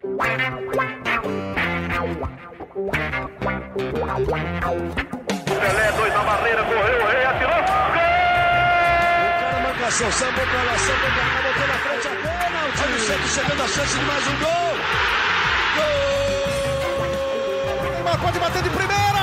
Pelé, dois na barreira, correu, o rei atirou. Gol! O cara marcação, sambou pra lá, sambou pra cá, botou na frente a pênalti. Olha o Santos chegando a chance de mais um gol. Gol! Neymar pode bater de primeira.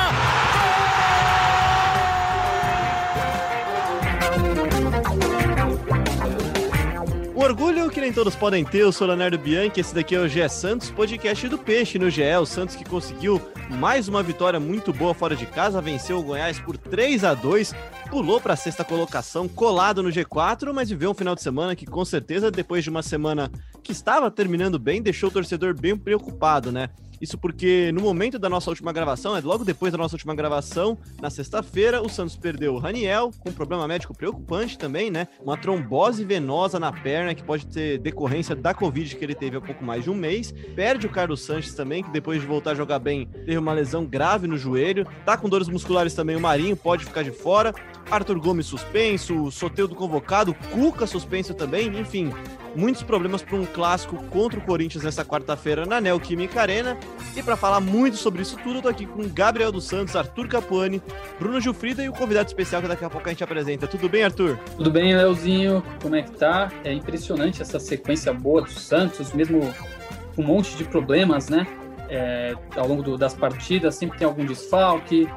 Nem todos podem ter, eu sou Leonardo Bianchi, esse daqui é o GE Santos, podcast do Peixe no GE, o Santos que conseguiu mais uma vitória muito boa fora de casa, venceu o Goiás por 3 a 2 pulou para a sexta colocação, colado no G4, mas viveu um final de semana que com certeza, depois de uma semana que estava terminando bem, deixou o torcedor bem preocupado, né? Isso porque no momento da nossa última gravação, é logo depois da nossa última gravação, na sexta-feira, o Santos perdeu o Raniel, com um problema médico preocupante também, né? Uma trombose venosa na perna, que pode ter decorrência da Covid que ele teve há pouco mais de um mês. Perde o Carlos Sanches também, que depois de voltar a jogar bem, teve uma lesão grave no joelho. Tá com dores musculares também o Marinho, pode ficar de fora. Arthur Gomes suspenso, Soteudo convocado, Cuca suspenso também, enfim muitos problemas para um clássico contra o Corinthians nessa quarta-feira na Neoquímica Arena. E para falar muito sobre isso tudo, eu tô aqui com Gabriel dos Santos, Arthur Capuani, Bruno Gilfrida e o convidado especial que daqui a pouco a gente apresenta. Tudo bem, Arthur? Tudo bem, Leozinho? Como é que tá? É impressionante essa sequência boa do Santos, mesmo com um monte de problemas, né? É, ao longo do, das partidas, sempre tem algum desfalque.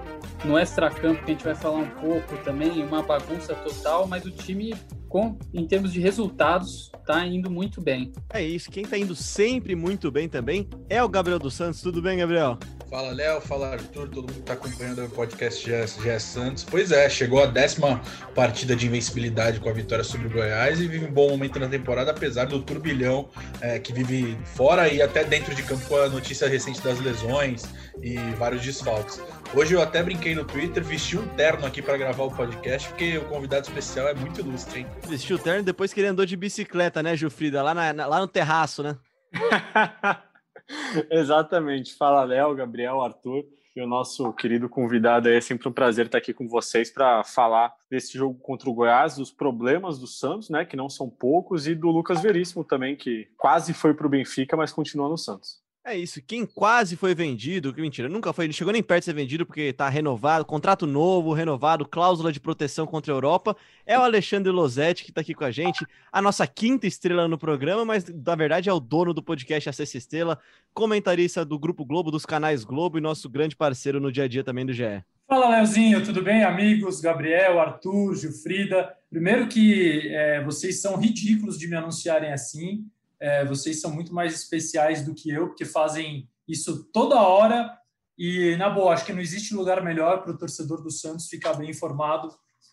No extra-campo, que a gente vai falar um pouco também, uma bagunça total, mas o time com, em termos de resultados, tá indo muito bem. É isso, quem tá indo sempre muito bem também é o Gabriel dos Santos. Tudo bem, Gabriel? Fala, Léo, fala, Arthur, todo mundo que tá acompanhando o podcast GS, Santos. Pois é, chegou a décima partida de invencibilidade com a vitória sobre o Goiás e vive um bom momento na temporada, apesar do turbilhão é, que vive fora e até dentro de campo com a notícia recente das lesões e vários desfalques. Hoje eu até brinquei no Twitter, vesti um terno aqui para gravar o podcast, porque o convidado especial é muito ilustre, hein? Vestiu o terno depois que ele andou de bicicleta, né, Gilfrida? Lá, na, lá no terraço, né? Exatamente. Fala, Léo, Gabriel, Arthur e o nosso querido convidado. É sempre um prazer estar aqui com vocês para falar desse jogo contra o Goiás, dos problemas do Santos, né, que não são poucos, e do Lucas Veríssimo também, que quase foi para o Benfica, mas continua no Santos. É isso, quem quase foi vendido, que mentira, nunca foi, não chegou nem perto de ser vendido porque tá renovado, contrato novo, renovado, cláusula de proteção contra a Europa, é o Alexandre Losetti que tá aqui com a gente, a nossa quinta estrela no programa, mas na verdade é o dono do podcast A Estrela, comentarista do Grupo Globo, dos canais Globo e nosso grande parceiro no dia a dia também do GE. Fala, Leozinho, tudo bem, amigos? Gabriel, Arthur, Gilfrida. Primeiro que é, vocês são ridículos de me anunciarem assim, é, vocês são muito mais especiais do que eu, porque fazem isso toda hora. E, na boa, acho que não existe lugar melhor para o torcedor do Santos ficar bem informado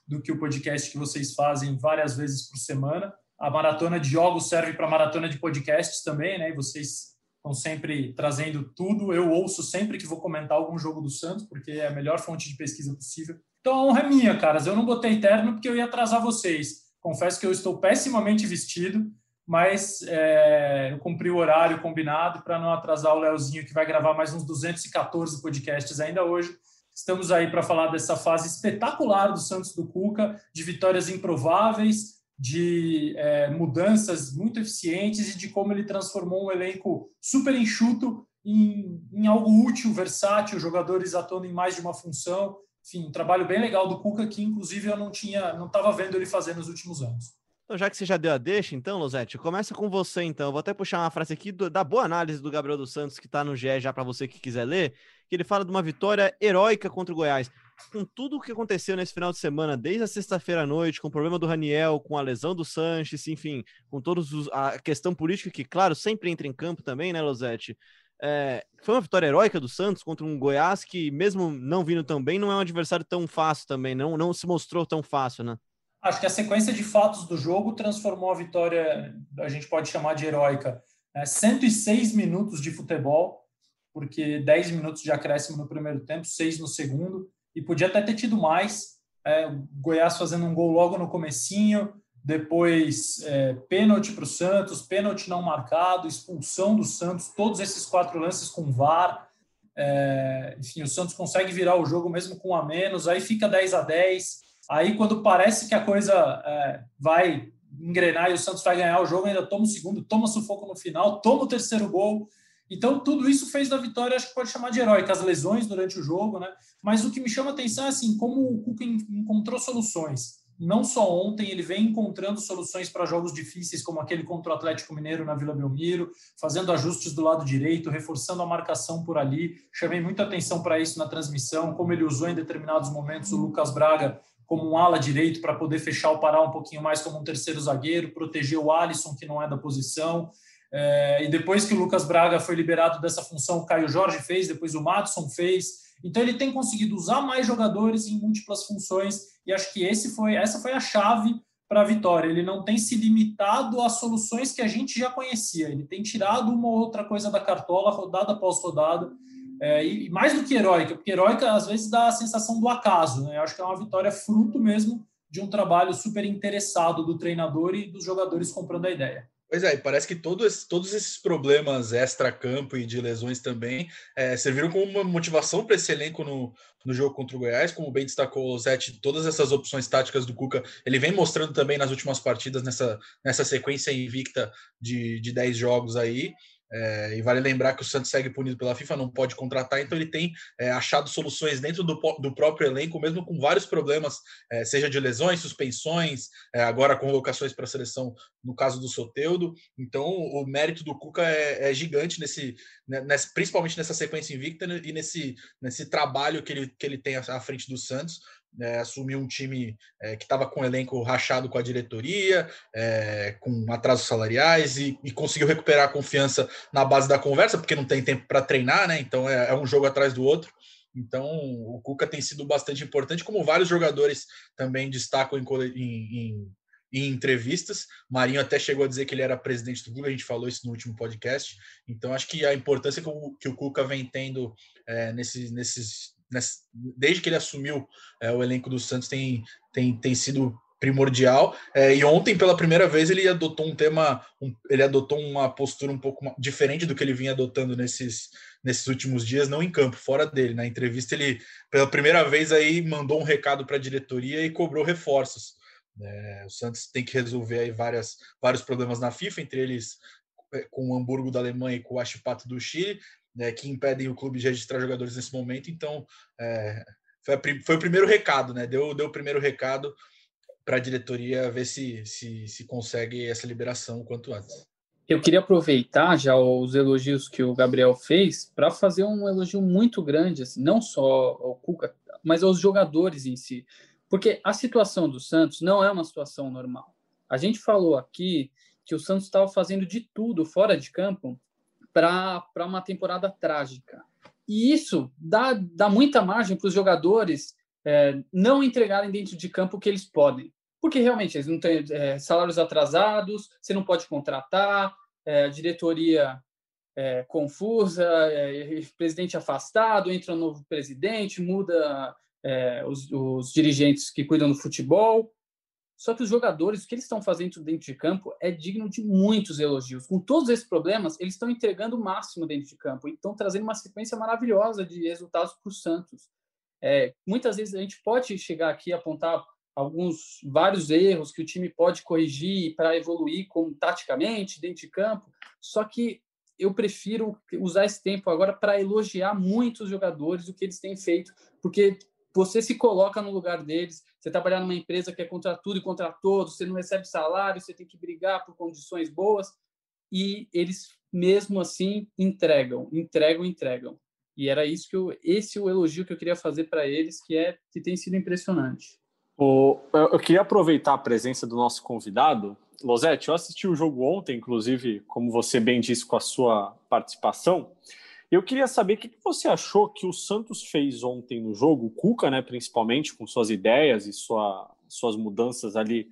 do que o podcast que vocês fazem várias vezes por semana. A maratona de jogos serve para maratona de podcasts também, né? E vocês estão sempre trazendo tudo. Eu ouço sempre que vou comentar algum jogo do Santos, porque é a melhor fonte de pesquisa possível. Então a honra é minha, caras. Eu não botei terno porque eu ia atrasar vocês. Confesso que eu estou pessimamente vestido mas é, eu cumpri o horário combinado para não atrasar o Leozinho, que vai gravar mais uns 214 podcasts ainda hoje. Estamos aí para falar dessa fase espetacular do Santos do Cuca, de vitórias improváveis, de é, mudanças muito eficientes e de como ele transformou um elenco super enxuto em, em algo útil, versátil, jogadores atuando em mais de uma função. Enfim, um trabalho bem legal do Cuca que, inclusive, eu não tinha, não estava vendo ele fazer nos últimos anos. Então, já que você já deu a deixa, então, Losete, começa com você, então. Eu vou até puxar uma frase aqui do, da boa análise do Gabriel dos Santos, que está no GE já para você que quiser ler, que ele fala de uma vitória heróica contra o Goiás. Com tudo o que aconteceu nesse final de semana, desde a sexta-feira à noite, com o problema do Raniel, com a lesão do Sanches, enfim, com todos os, a questão política que, claro, sempre entra em campo também, né, Losete? É, foi uma vitória heróica do Santos contra um Goiás que, mesmo não vindo tão bem, não é um adversário tão fácil também, não, não se mostrou tão fácil, né? Acho que a sequência de fatos do jogo transformou a vitória, a gente pode chamar de heróica. É, 106 minutos de futebol, porque 10 minutos de acréscimo no primeiro tempo, 6 no segundo, e podia até ter tido mais. É, Goiás fazendo um gol logo no comecinho, depois é, pênalti para o Santos, pênalti não marcado, expulsão do Santos, todos esses quatro lances com VAR. É, enfim, o Santos consegue virar o jogo mesmo com a menos, aí fica 10 a 10 Aí, quando parece que a coisa é, vai engrenar e o Santos vai ganhar o jogo, ainda toma o segundo, toma sufoco no final, toma o terceiro gol. Então, tudo isso fez da vitória, acho que pode chamar de heróica, as lesões durante o jogo, né? Mas o que me chama atenção é assim, como o Cuca encontrou soluções. Não só ontem, ele vem encontrando soluções para jogos difíceis, como aquele contra o Atlético Mineiro na Vila Belmiro, fazendo ajustes do lado direito, reforçando a marcação por ali. Chamei muita atenção para isso na transmissão, como ele usou em determinados momentos o Lucas Braga como um ala direito para poder fechar o Pará um pouquinho mais como um terceiro zagueiro, proteger o Alisson, que não é da posição. É, e depois que o Lucas Braga foi liberado dessa função, o Caio Jorge fez, depois o Matson fez. Então ele tem conseguido usar mais jogadores em múltiplas funções e acho que esse foi, essa foi a chave para a vitória. Ele não tem se limitado às soluções que a gente já conhecia. Ele tem tirado uma ou outra coisa da cartola, rodada após rodada. É, e mais do que heróica, porque heróica às vezes dá a sensação do acaso. Né? Eu acho que é uma vitória fruto mesmo de um trabalho super interessado do treinador e dos jogadores comprando a ideia. Pois é, parece que todos, todos esses problemas extra-campo e de lesões também é, serviram como uma motivação para esse elenco no, no jogo contra o Goiás, como bem destacou o Zete, todas essas opções táticas do Cuca, ele vem mostrando também nas últimas partidas, nessa, nessa sequência invicta de, de 10 jogos aí. É, e vale lembrar que o Santos segue punido pela FIFA, não pode contratar, então ele tem é, achado soluções dentro do, do, próprio elenco, mesmo com vários problemas, é, seja de lesões, suspensões, é, agora convocações para a seleção, no caso do Soteudo. Então, o mérito do Cuca é, é gigante, nesse, né, nesse, principalmente nessa sequência invicta e nesse, nesse trabalho que ele, que ele tem à frente do Santos é, assumiu um time é, que estava com o elenco rachado com a diretoria, é, com atrasos salariais e, e, conseguiu recuperar a confiança na base da conversa, porque não tem tempo para treinar, né? Então é, é, um jogo atrás do outro. Então o Cuca tem sido bastante importante, como vários jogadores também destacam em, em, em, em entrevistas. Marinho até chegou a dizer que ele era presidente do Cuca, a gente falou isso no último podcast. Então acho que a importância que o, que o Cuca vem tendo é, nesses, nesses desde que ele assumiu é, o elenco do Santos, tem, tem, tem sido primordial. É, e ontem, pela primeira vez, ele adotou um tema, um, ele adotou uma postura um pouco diferente do que ele vinha adotando nesses, nesses últimos dias, não em campo, fora dele. Na entrevista, ele, pela primeira vez, aí mandou um recado para a diretoria e cobrou reforços. É, o Santos tem que resolver aí várias, vários problemas na FIFA, entre eles é, com o Hamburgo da Alemanha e com o Achipato do Chile né, que impedem o clube de registrar jogadores nesse momento. Então, é, foi, foi, o primeiro recado, né? Deu, deu o primeiro recado para a diretoria ver se, se, se consegue essa liberação o quanto antes. Eu queria aproveitar já os elogios que o Gabriel fez para fazer um elogio muito grande, assim, não só ao Cuca, mas aos jogadores em si. Porque a situação do Santos não é uma situação normal. A gente falou aqui que o Santos estava fazendo de tudo fora de campo para uma temporada trágica. E isso dá, dá muita margem para os jogadores é, não entregarem dentro de campo o que eles podem. Porque realmente eles não têm é, salários atrasados, você não pode contratar, é, diretoria é, confusa, é, presidente afastado, entra um novo presidente, muda é, os, os dirigentes que cuidam do futebol. Só que os jogadores, o que eles estão fazendo dentro de campo é digno de muitos elogios. Com todos esses problemas, eles estão entregando o máximo dentro de campo e estão trazendo uma sequência maravilhosa de resultados para o Santos. É, muitas vezes a gente pode chegar aqui e apontar alguns vários erros que o time pode corrigir para evoluir como taticamente dentro de campo. Só que eu prefiro usar esse tempo agora para elogiar muitos jogadores o que eles têm feito, porque você se coloca no lugar deles. Você trabalhar numa empresa que é contra tudo e contra todos, você não recebe salário, você tem que brigar por condições boas e eles mesmo assim entregam, entregam, entregam. E era isso que eu, esse é o elogio que eu queria fazer para eles, que é que tem sido impressionante. O, eu queria aproveitar a presença do nosso convidado. Losete, eu assisti o jogo ontem, inclusive, como você bem disse, com a sua participação. Eu queria saber o que você achou que o Santos fez ontem no jogo, o Cuca, né, principalmente, com suas ideias e sua, suas mudanças ali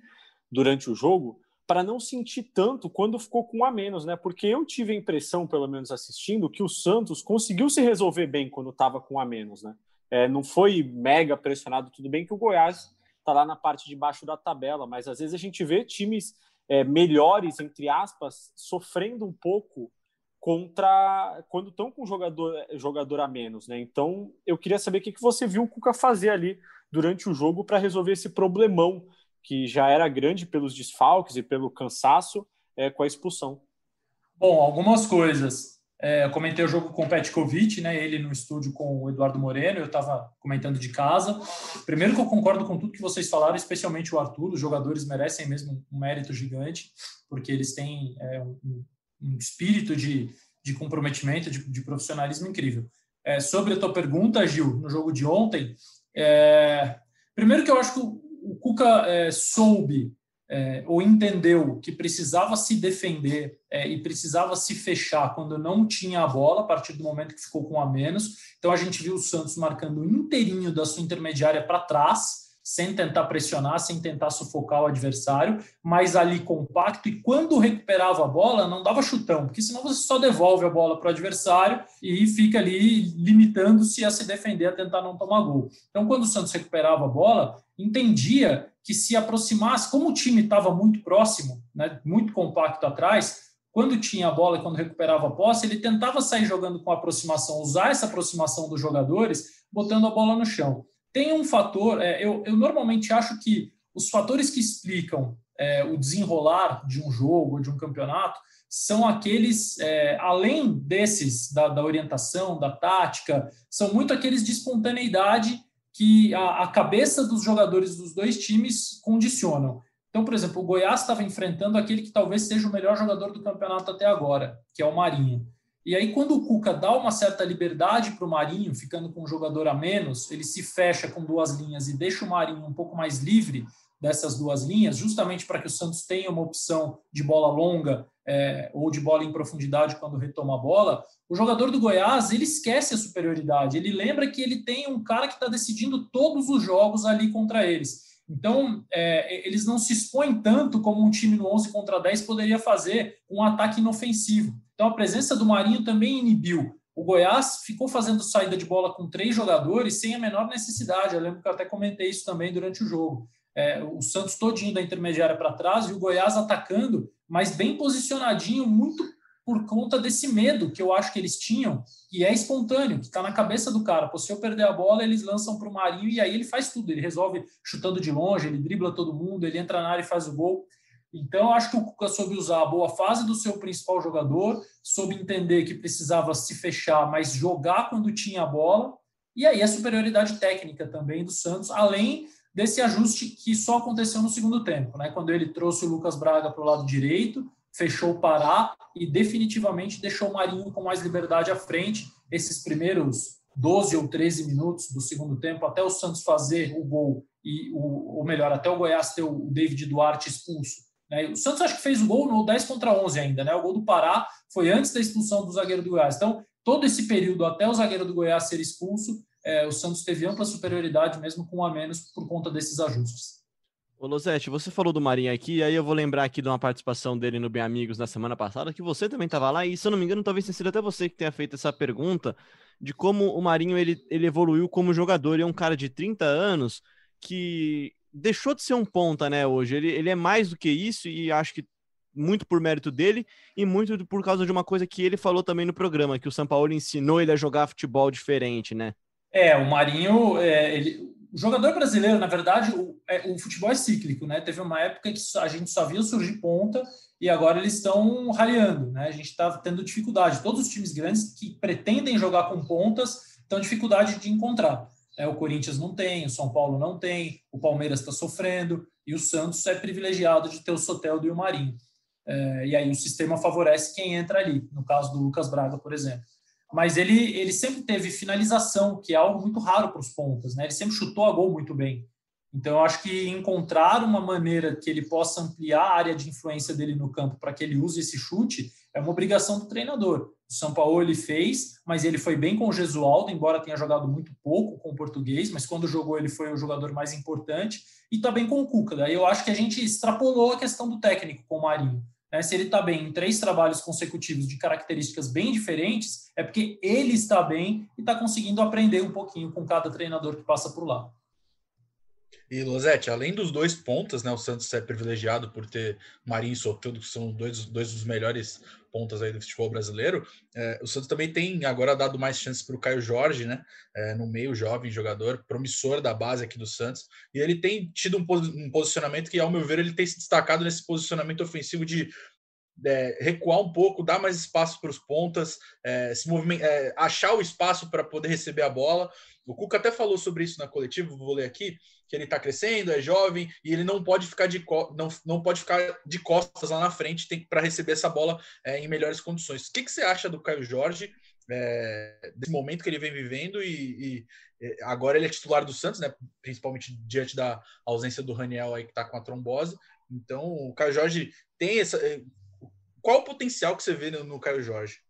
durante o jogo, para não sentir tanto quando ficou com um a menos, né? Porque eu tive a impressão, pelo menos assistindo, que o Santos conseguiu se resolver bem quando estava com um a menos, né? É, não foi mega pressionado, tudo bem que o Goiás está lá na parte de baixo da tabela, mas às vezes a gente vê times é, melhores, entre aspas, sofrendo um pouco contra quando estão com jogador jogador a menos, né? Então eu queria saber o que, que você viu o Cuca fazer ali durante o jogo para resolver esse problemão que já era grande pelos desfalques e pelo cansaço é, com a expulsão. Bom, algumas coisas. É, eu comentei o jogo com o Petkovic, né? Ele no estúdio com o Eduardo Moreno, eu estava comentando de casa. Primeiro que eu concordo com tudo que vocês falaram, especialmente o Arthur. Os jogadores merecem mesmo um mérito gigante, porque eles têm é, um, um, espírito de, de comprometimento, de, de profissionalismo incrível. É, sobre a tua pergunta, Gil, no jogo de ontem, é, primeiro que eu acho que o, o Cuca é, soube é, ou entendeu que precisava se defender é, e precisava se fechar quando não tinha a bola, a partir do momento que ficou com a menos. Então a gente viu o Santos marcando inteirinho da sua intermediária para trás, sem tentar pressionar, sem tentar sufocar o adversário, mas ali compacto. E quando recuperava a bola, não dava chutão, porque senão você só devolve a bola para o adversário e fica ali limitando-se a se defender, a tentar não tomar gol. Então, quando o Santos recuperava a bola, entendia que se aproximasse, como o time estava muito próximo, né, muito compacto atrás, quando tinha a bola quando recuperava a posse, ele tentava sair jogando com aproximação, usar essa aproximação dos jogadores, botando a bola no chão. Tem um fator, é, eu, eu, normalmente acho que os fatores que explicam é, o desenrolar de um jogo, de um campeonato, são aqueles, é, além desses, da, da, orientação, da tática, são muito aqueles de espontaneidade que a, a cabeça dos jogadores dos dois times condicionam. Então, por exemplo, o Goiás estava enfrentando aquele que talvez seja o melhor jogador do campeonato até agora, que é o Marinho. E aí, quando o Cuca dá uma certa liberdade para o Marinho, ficando com um jogador a menos, ele se fecha com duas linhas e deixa o Marinho um pouco mais livre dessas duas linhas, justamente para que o Santos tenha uma opção de bola longa é, ou de bola em profundidade quando retoma a bola. O jogador do Goiás ele esquece a superioridade, ele lembra que ele tem um cara que está decidindo todos os jogos ali contra eles. Então, é, eles não se expõem tanto como um time no 11 contra 10 poderia fazer um ataque inofensivo. Então, a presença do Marinho também inibiu. O Goiás ficou fazendo saída de bola com três jogadores sem a menor necessidade. Eu lembro que eu até comentei isso também durante o jogo. É, o Santos todinho da intermediária para trás e o Goiás atacando, mas bem posicionadinho, muito por conta desse medo que eu acho que eles tinham, que é espontâneo, que está na cabeça do cara. Pô, se eu perder a bola, eles lançam para o Marinho e aí ele faz tudo. Ele resolve chutando de longe, ele dribla todo mundo, ele entra na área e faz o gol. Então, acho que o Cuca soube usar a boa fase do seu principal jogador, soube entender que precisava se fechar, mas jogar quando tinha a bola. E aí a superioridade técnica também do Santos, além desse ajuste que só aconteceu no segundo tempo, né? Quando ele trouxe o Lucas Braga para o lado direito, fechou o Pará e definitivamente deixou o Marinho com mais liberdade à frente. Esses primeiros 12 ou 13 minutos do segundo tempo, até o Santos fazer o gol, e o, ou melhor, até o Goiás ter o David Duarte expulso né? O Santos acho que fez o gol no 10 contra 11 ainda, né? O gol do Pará foi antes da expulsão do zagueiro do Goiás. Então, todo esse período até o zagueiro do Goiás ser expulso, é, o Santos teve ampla superioridade, mesmo com um a menos, por conta desses ajustes. Ô Losete, você falou do Marinho aqui, aí eu vou lembrar aqui de uma participação dele no Bem Amigos na semana passada, que você também estava lá, e se eu não me engano, talvez tenha sido até você que tenha feito essa pergunta de como o Marinho ele, ele evoluiu como jogador. Ele é um cara de 30 anos que deixou de ser um ponta, né, hoje. Ele, ele é mais do que isso e acho que muito por mérito dele e muito por causa de uma coisa que ele falou também no programa, que o São Paulo ensinou ele a jogar futebol diferente, né? É, o Marinho, é, ele, o jogador brasileiro, na verdade, o, é, o, futebol é cíclico, né? Teve uma época que a gente só via surgir ponta e agora eles estão raleando, né? A gente está tendo dificuldade. Todos os times grandes que pretendem jogar com pontas estão dificuldade de encontrar. É, o Corinthians não tem, o São Paulo não tem, o Palmeiras está sofrendo e o Santos é privilegiado de ter o Soteldo e o Marinho. É, e aí o sistema favorece quem entra ali, no caso do Lucas Braga, por exemplo. Mas ele, ele sempre teve finalização, que é algo muito raro para os pontas, né? Ele sempre chutou a gol muito bem. Então, eu acho que encontrar uma maneira que ele possa ampliar a área de influência dele no campo para que ele use esse chute é uma obrigação do treinador. O São Paulo ele fez, mas ele foi bem com o Gesualdo, embora tenha jogado muito pouco com o português, mas quando jogou ele foi o jogador mais importante, e está bem com o Cuca. Daí eu acho que a gente extrapolou a questão do técnico com o Marinho. Né? Se ele está bem em três trabalhos consecutivos de características bem diferentes, é porque ele está bem e está conseguindo aprender um pouquinho com cada treinador que passa por lá. E Losete, além dos dois pontas, né, o Santos é privilegiado por ter Marinho e Soteldo, que são dois, dois dos melhores pontas aí do futebol brasileiro. É, o Santos também tem agora dado mais chances para o Caio Jorge, né, é, no meio jovem jogador, promissor da base aqui do Santos. E ele tem tido um, um posicionamento que, ao meu ver, ele tem se destacado nesse posicionamento ofensivo de é, recuar um pouco, dar mais espaço para os pontas, é, se é, achar o espaço para poder receber a bola. O Cuca até falou sobre isso na coletiva, vou ler aqui, que ele está crescendo, é jovem e ele não pode ficar de não, não pode ficar de costas lá na frente, tem para receber essa bola é, em melhores condições. O que, que você acha do Caio Jorge? É, desse momento que ele vem vivendo e, e, agora ele é titular do Santos, né? Principalmente diante da ausência do Raniel aí que está com a trombose. Então o Caio Jorge tem essa. É, qual o potencial que você vê no, no Caio Jorge?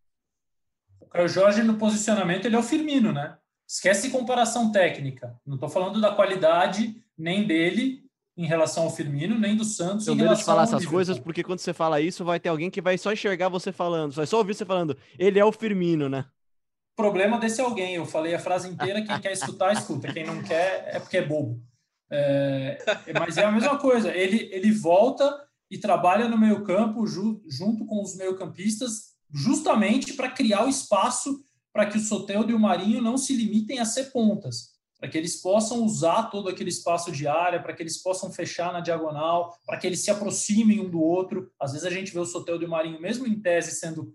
O Caio Jorge no posicionamento ele é o Firmino, né? Esquece comparação técnica. Não estou falando da qualidade nem dele em relação ao Firmino, nem do Santos. Eu medo de falar essas coisas, porque quando você fala isso, vai ter alguém que vai só enxergar você falando, vai só ouvir você falando. Ele é o Firmino, né? Problema desse alguém. Eu falei a frase inteira. Quem quer escutar, escuta. Quem não quer, é porque é bobo. É, mas é a mesma coisa. Ele, ele volta e trabalha no meio-campo ju, junto com os meio-campistas, justamente para criar o espaço para que o Soteldo e o Marinho não se limitem a ser pontas, para que eles possam usar todo aquele espaço de área, para que eles possam fechar na diagonal, para que eles se aproximem um do outro. Às vezes a gente vê o Soteldo e o Marinho, mesmo em tese sendo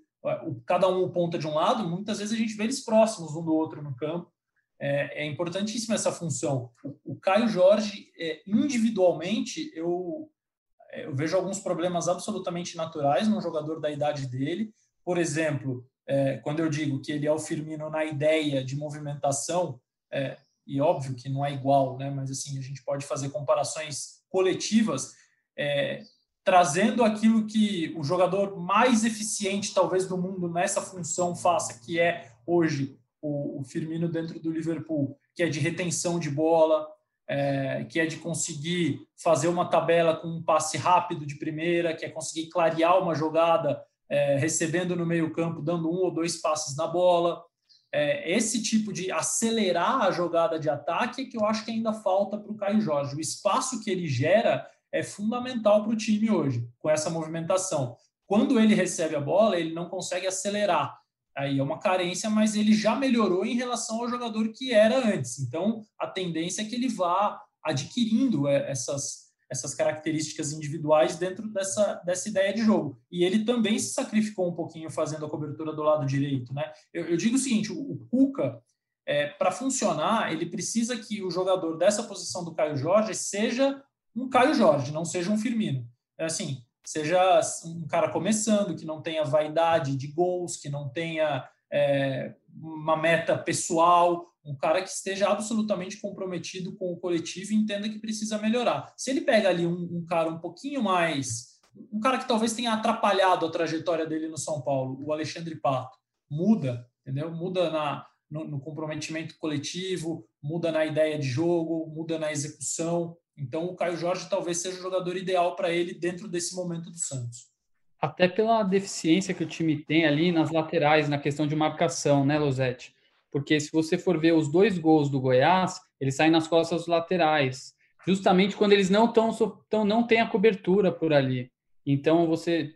cada um ponta de um lado, muitas vezes a gente vê eles próximos um do outro no campo. É, é importantíssima essa função. O, o Caio Jorge, é, individualmente, eu, eu vejo alguns problemas absolutamente naturais num jogador da idade dele. Por exemplo, é, quando eu digo que ele é o Firmino na ideia de movimentação, é, e óbvio que não é igual, né, mas assim, a gente pode fazer comparações coletivas, é, trazendo aquilo que o jogador mais eficiente, talvez, do mundo nessa função faça, que é hoje o, o Firmino dentro do Liverpool, que é de retenção de bola, é, que é de conseguir fazer uma tabela com um passe rápido de primeira, que é conseguir clarear uma jogada é, recebendo no meio-campo, dando um ou dois passes na bola. É, esse tipo de acelerar a jogada de ataque é que eu acho que ainda falta para o Caio Jorge. O espaço que ele gera é fundamental para o time hoje, com essa movimentação. Quando ele recebe a bola, ele não consegue acelerar. Aí é uma carência, mas ele já melhorou em relação ao jogador que era antes. Então, a tendência é que ele vá adquirindo é, essas, essas características individuais dentro dessa, dessa ideia de jogo. E ele também se sacrificou um pouquinho fazendo a cobertura do lado direito. Né? Eu, eu digo o seguinte: o, Cuca, é, para funcionar, ele precisa que o jogador dessa posição do Caio Jorge seja um Caio Jorge, não seja um Firmino. É assim, seja um cara começando, que não tenha vaidade de gols, que não tenha é, uma meta pessoal, um cara que esteja absolutamente comprometido com o coletivo e entenda que precisa melhorar. Se ele pega ali um, um, cara um pouquinho mais, um cara que talvez tenha atrapalhado a trajetória dele no São Paulo, o Alexandre Pato, muda, entendeu? Muda na, no, no comprometimento coletivo, muda na ideia de jogo, muda na execução. Então, o Caio Jorge talvez seja o jogador ideal para ele dentro desse momento do Santos. Até pela deficiência que o time tem ali nas laterais, na questão de marcação, né, Losete? Porque se você for ver os dois gols do Goiás, eles saem nas costas laterais, justamente quando eles não estão tão, não tem a cobertura por ali. Então você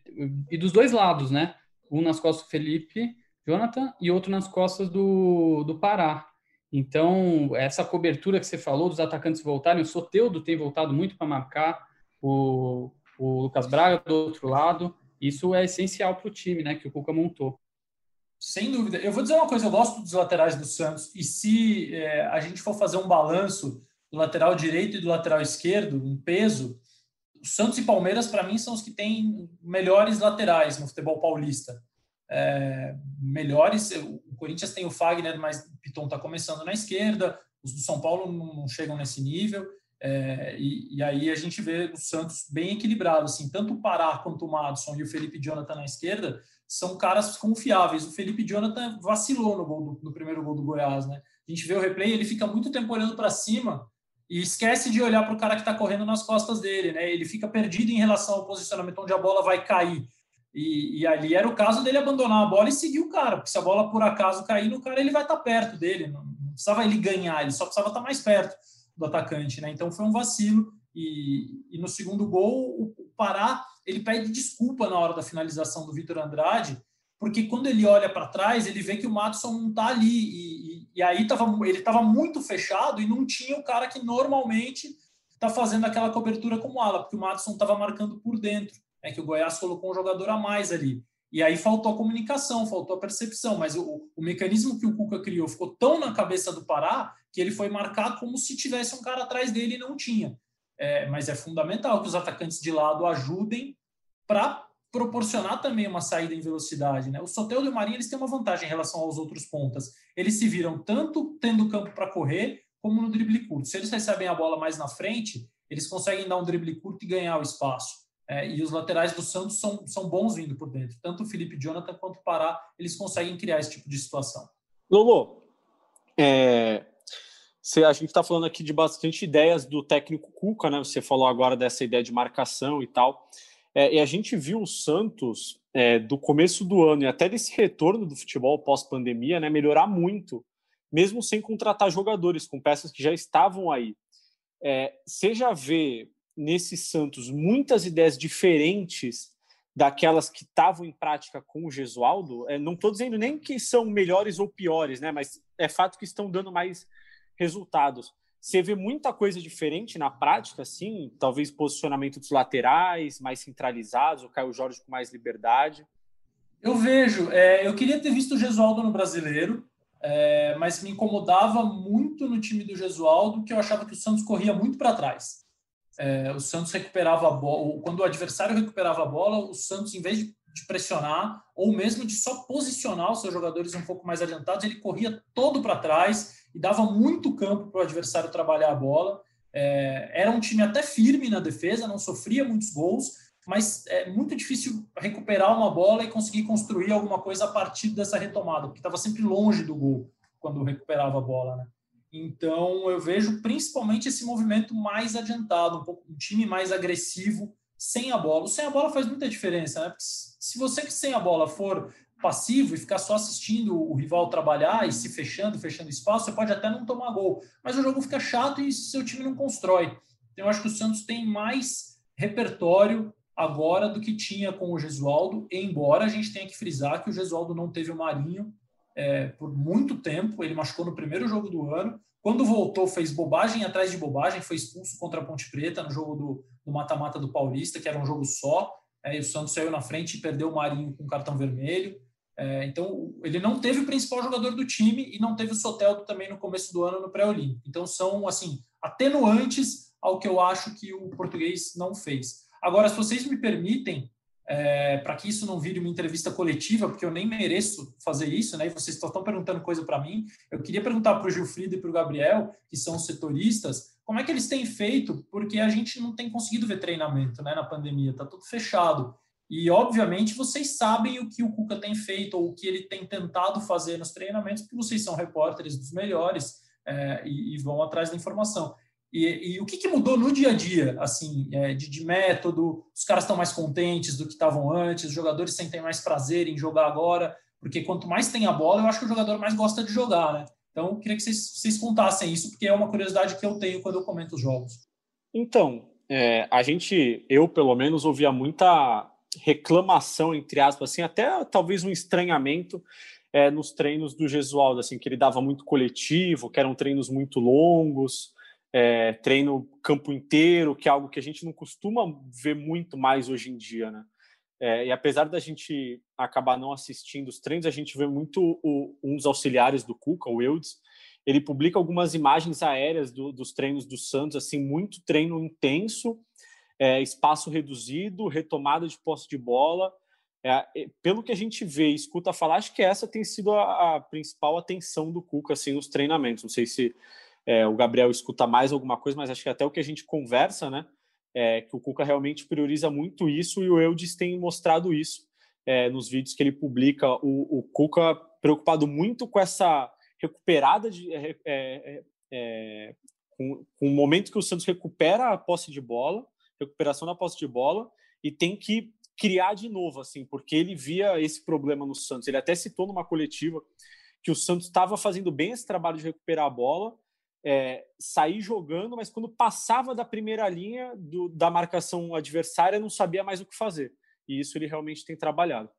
e dos dois lados, né? Um nas costas do Felipe, Jonathan e outro nas costas do, do Pará. Então, essa cobertura que você falou dos atacantes voltarem, o Soteudo tem voltado muito para marcar, o, o Lucas Braga do outro lado, isso é essencial para o time, né, que o Cuca montou. Sem dúvida. Eu vou dizer uma coisa, eu gosto dos laterais do Santos, e se é, a gente for fazer um balanço do lateral direito e do lateral esquerdo, um peso, o Santos e Palmeiras, para mim, são os que têm melhores laterais no futebol paulista. É, melhores, o Corinthians tem o Fagner, mas o Piton está começando na esquerda, os do São Paulo não chegam nesse nível, é, e, e, aí a gente vê o Santos bem equilibrado, assim, tanto o Pará quanto o Madison e o Felipe Jonathan na esquerda são caras confiáveis. O Felipe Jonathan vacilou no, gol do, no primeiro gol do Goiás, né? A gente vê o replay, ele fica muito tempo olhando para cima e esquece de olhar para o cara que está correndo nas costas dele, né? Ele fica perdido em relação ao posicionamento onde a bola vai cair. E, e, ali era o caso dele abandonar a bola e seguir o cara, porque se a bola por acaso cair no cara, ele vai estar tá perto dele. Não, não precisava ele ganhar, ele só precisava estar tá mais perto do atacante, né? Então foi um vacilo. E, e no segundo gol, o, o Pará ele pede desculpa na hora da finalização do Vitor Andrade, porque quando ele olha para trás, ele vê que o Matson não está ali. E, e, e, aí tava, ele estava muito fechado e não tinha o cara que normalmente está fazendo aquela cobertura como ala, porque o Matson estava marcando por dentro. é que o Goiás colocou um jogador a mais ali. E aí faltou a comunicação, faltou a percepção, mas o, o mecanismo que o Cuca criou ficou tão na cabeça do Pará que ele foi marcar como se tivesse um cara atrás dele e não tinha. É, mas é fundamental que os atacantes de lado ajudem para proporcionar também uma saída em velocidade. Né? O Soteldo e o Marinho eles têm uma vantagem em relação aos outros pontas. Eles se viram tanto tendo campo para correr, como no drible curto. Se eles recebem a bola mais na frente, eles conseguem dar um drible curto e ganhar o espaço. É, e os laterais do Santos são, são bons vindo por dentro. Tanto o Felipe Jonathan quanto o Pará, eles conseguem criar esse tipo de situação. Lolo, é, a gente está falando aqui de bastante ideias do técnico Cuca, né? Você falou agora dessa ideia de marcação e tal. É, e a gente viu o Santos é, do começo do ano e até desse retorno do futebol pós-pandemia, né, melhorar muito, mesmo sem contratar jogadores, com peças que já estavam aí. É, você já vê nesse Santos muitas ideias diferentes daquelas que estavam em prática com o Gesualdo. É, não estou dizendo nem que são melhores ou piores, né, mas é fato que estão dando mais resultados. Você vê muita coisa diferente na prática, assim, talvez posicionamento dos laterais mais centralizados, o Caio Jorge com mais liberdade. Eu vejo. É, eu queria ter visto o Gesualdo no brasileiro, é, mas me incomodava muito no time do Gesualdo que eu achava que o Santos corria muito para trás. É, o Santos recuperava a bola, quando o adversário recuperava a bola, o Santos, em vez de, pressionar, ou mesmo de só posicionar os seus jogadores um pouco mais adiantados, ele corria todo para trás e dava muito campo para o adversário trabalhar a bola. É, era um time até firme na defesa, não sofria muitos gols, mas é muito difícil recuperar uma bola e conseguir construir alguma coisa a partir dessa retomada, porque estava sempre longe do gol quando recuperava a bola, né? Então eu vejo principalmente esse movimento mais adiantado, um, pouco, um time mais agressivo sem a bola. O sem a bola faz muita diferença, né? Porque se você que sem a bola for passivo e ficar só assistindo o rival trabalhar e se fechando, fechando espaço, você pode até não tomar gol, mas o jogo fica chato e seu time não constrói. Então, eu acho que o Santos tem mais repertório agora do que tinha com o Gesualdo, embora a gente tenha que frisar que o Gesualdo não teve o Marinho é, por muito tempo, ele machucou no primeiro jogo do ano, quando voltou fez bobagem atrás de bobagem, foi expulso contra a Ponte Preta no jogo do mata-mata do, do Paulista, que era um jogo só, é, e o Santos saiu na frente e perdeu o Marinho com cartão vermelho. É, então, ele não teve o principal jogador do time e não teve o Soteldo também no começo do ano no pré-olímpico. Então, são, assim, atenuantes ao que eu acho que o português não fez. Agora, se vocês me permitem, é, para que isso não vire uma entrevista coletiva, porque eu nem mereço fazer isso, né? E vocês estão perguntando coisa para mim. Eu queria perguntar para o Gilfrido e para o Gabriel, que são setoristas, como é que eles têm feito, porque a gente não tem conseguido ver treinamento né, na pandemia, está tudo fechado. E, obviamente, vocês sabem o que o Cuca tem feito ou o que ele tem tentado fazer nos treinamentos, porque vocês são repórteres dos melhores é, e, e, vão atrás da informação. E, e, o que, que, mudou no dia a dia, assim, é, de, de, método? Os caras estão mais contentes do que estavam antes, os jogadores sentem mais prazer em jogar agora, porque quanto mais tem a bola, eu acho que o jogador mais gosta de jogar, né? Então, eu queria que vocês, vocês contassem isso, porque é uma curiosidade que eu tenho quando eu comento os jogos. Então, é, a gente, eu pelo menos, ouvia muita reclamação, entre aspas, assim, até talvez um estranhamento é, nos treinos do Gesualdo, assim, que ele dava muito coletivo, que eram treinos muito longos, é, treino campo inteiro, que é algo que a gente não costuma ver muito mais hoje em dia, né? É, e apesar da gente acabar não assistindo os treinos, a gente vê muito o, um dos auxiliares do Cuca, o Wilds, ele publica algumas imagens aéreas do, dos treinos do Santos, assim, muito treino intenso, é, espaço reduzido, retomada de posse de bola. É, pelo que a gente vê e escuta falar, acho que essa tem sido a, a principal atenção do Cuca assim, nos treinamentos. Não sei se é, o Gabriel escuta mais alguma coisa, mas acho que até o que a gente conversa, né? É, que o Cuca realmente prioriza muito isso e o Eudes tem mostrado isso é, nos vídeos que ele publica. O, o Cuca preocupado muito com essa recuperada de. É, com, com o momento que o Santos recupera a posse de bola recuperação da posse de bola e tem que criar de novo, assim, porque ele via esse problema no Santos. Ele até citou numa coletiva que o Santos estava fazendo bem esse trabalho de recuperar a bola, é, sair jogando, mas quando passava da primeira linha do, da marcação adversária, não sabia mais o que fazer. E isso ele realmente tem trabalhado.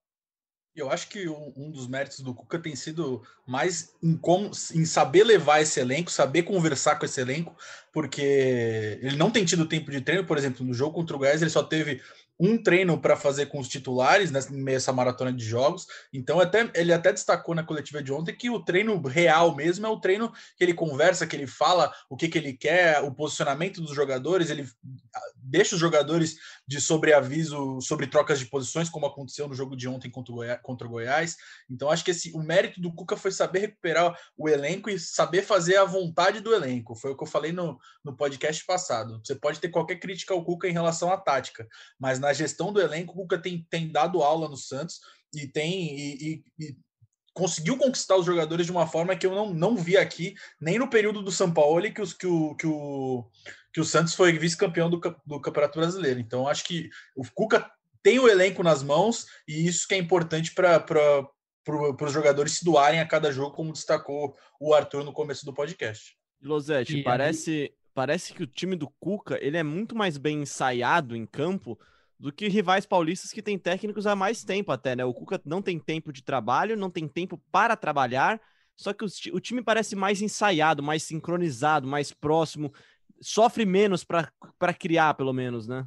Eu acho que um dos méritos do Cuca tem sido mais em, como, em saber levar esse elenco, saber conversar com esse elenco, porque ele não tem tido tempo de treino, por exemplo, no jogo contra o Goiás ele só teve um treino para fazer com os titulares nessa né, meio essa maratona de jogos. Então até ele até destacou na coletiva de ontem que o treino real mesmo é o treino que ele conversa, que ele fala o que, que ele quer, o posicionamento dos jogadores, ele ah, deixa os jogadores de sobreaviso sobre trocas de posições, como aconteceu no jogo de ontem contra o Goiás. Contra o Goiás. Então acho que esse, o mérito do Cuca foi saber recuperar o elenco e saber fazer a vontade do elenco. Foi o que eu falei no, no podcast passado. Você pode ter qualquer crítica ao Cuca em relação à tática, mas na gestão do elenco, o Cuca tem, tem dado aula no Santos e tem e, e, e conseguiu conquistar os jogadores de uma forma que eu não, não vi aqui, nem no período do São Paulo, que, os, que, o, que, o, que o Santos foi vice-campeão do, do Campeonato Brasileiro. Então, acho que o Cuca tem o elenco nas mãos e isso que é importante para para os jogadores se doarem a cada jogo, como destacou o Arthur no começo do podcast. Losete, parece, parece que o time do Cuca ele é muito mais bem ensaiado em campo do que rivais paulistas que têm técnicos há mais tempo até, né? O Cuca não tem tempo de trabalho, não tem tempo para trabalhar, só que o, time parece mais ensaiado, mais sincronizado, mais próximo, sofre menos para criar, pelo menos, né?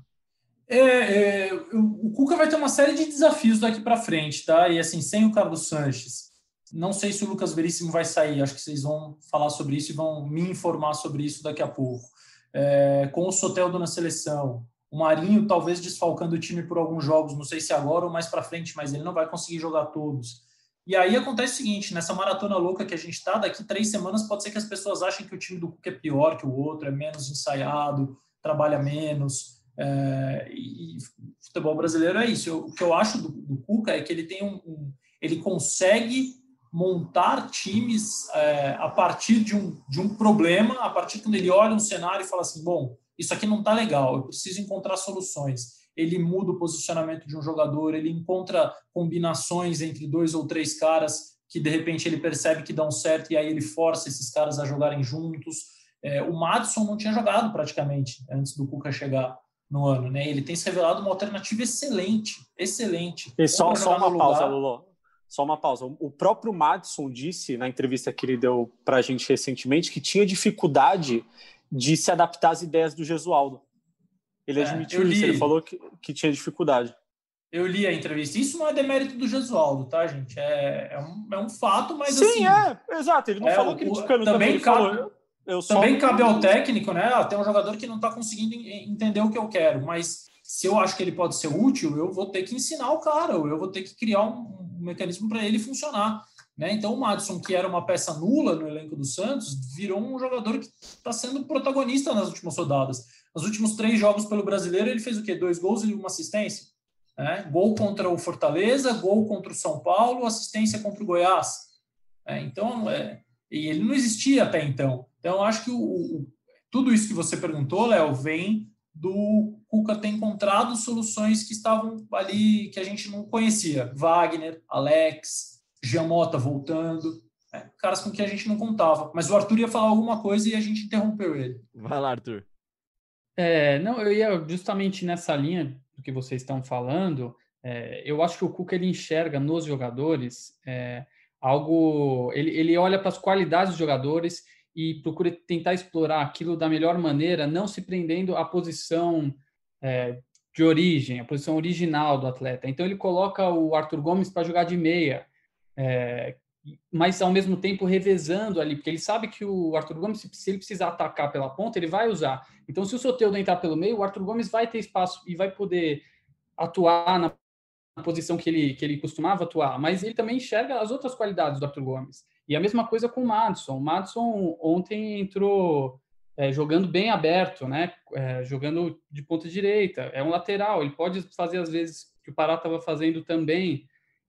É, é, o Cuca vai ter uma série de desafios daqui para frente, tá? E assim, sem o Carlos Sanches, não sei se o Lucas Veríssimo vai sair, acho que vocês vão falar sobre isso e vão me informar sobre isso daqui a pouco. É, com o Soteldo na seleção, o Marinho talvez desfalcando o time por alguns jogos, não sei se agora ou mais para frente, mas ele não vai conseguir jogar todos. E aí acontece o seguinte: nessa maratona louca que a gente está, daqui três semanas pode ser que as pessoas achem que o time do Cuca é pior que o outro, é menos ensaiado, trabalha menos. É, e, futebol brasileiro é isso. Eu, o que eu acho do, do, Cuca é que ele tem um, um ele consegue montar times é, a partir de um, de um problema, a partir quando ele olha um cenário e fala assim, bom, isso aqui não está legal, eu preciso encontrar soluções. Ele muda o posicionamento de um jogador, ele encontra combinações entre dois ou três caras que de repente ele percebe que dão certo e aí ele força esses caras a jogarem juntos. É, o Madison não tinha jogado praticamente antes do Cuca chegar no ano, né? Ele tem se revelado uma alternativa excelente, excelente. E só, só uma pausa, Lulu. Só uma pausa. O próprio Madison disse na entrevista que ele deu para a gente recentemente que tinha dificuldade de se adaptar às ideias do Gesualdo. Ele é, admitiu isso, ele falou que, que tinha dificuldade. Eu li a entrevista. Isso não é demérito do Gesualdo, tá, gente? É, é, um, é um fato, mas Sim, assim... é, exato. Ele não é, falou criticando também. também cabe, eu também cabe ao técnico, né? Ah, tem um jogador que não está conseguindo entender o que eu quero, mas se eu acho que ele pode ser útil, eu vou ter que ensinar o cara, eu vou ter que criar um, um mecanismo para ele funcionar. Né? Então, o Madison, que era uma peça nula no elenco do Santos, virou um jogador que está sendo protagonista nas últimas rodadas. Nos últimos três jogos pelo brasileiro, ele fez o quê? Dois gols e uma assistência. Né? Gol contra o Fortaleza, gol contra o São Paulo, assistência contra o Goiás. É, então, é, e ele não existia até então. Então, acho que o, o, tudo isso que você perguntou, Léo, vem do Cuca ter encontrado soluções que estavam ali, que a gente não conhecia. Wagner, Alex, Giamota voltando, né? caras com que a gente não contava. Mas o Arthur ia falar alguma coisa e a gente interrompeu ele. Vai lá, Arthur. É, não, eu ia justamente nessa linha do que vocês estão falando. É, eu acho que o Cuca ele enxerga nos jogadores é, algo. Ele, ele olha para as qualidades dos jogadores e procura tentar explorar aquilo da melhor maneira, não se prendendo à posição é, de origem, a posição original do atleta. Então ele coloca o Arthur Gomes para jogar de meia, é, mas ao mesmo tempo revezando ali, porque ele sabe que o Arthur Gomes, se ele precisar atacar pela ponta, ele vai usar. Então, se o Soteldo entrar pelo meio, o Arthur Gomes vai ter espaço e vai poder atuar na posição que ele, que ele costumava atuar, mas ele também enxerga as outras qualidades do Arthur Gomes. E a mesma coisa com o Madison. O Madison ontem entrou é, jogando bem aberto, né? É, jogando de ponta direita. É um lateral, ele pode fazer às vezes que o Pará estava fazendo também.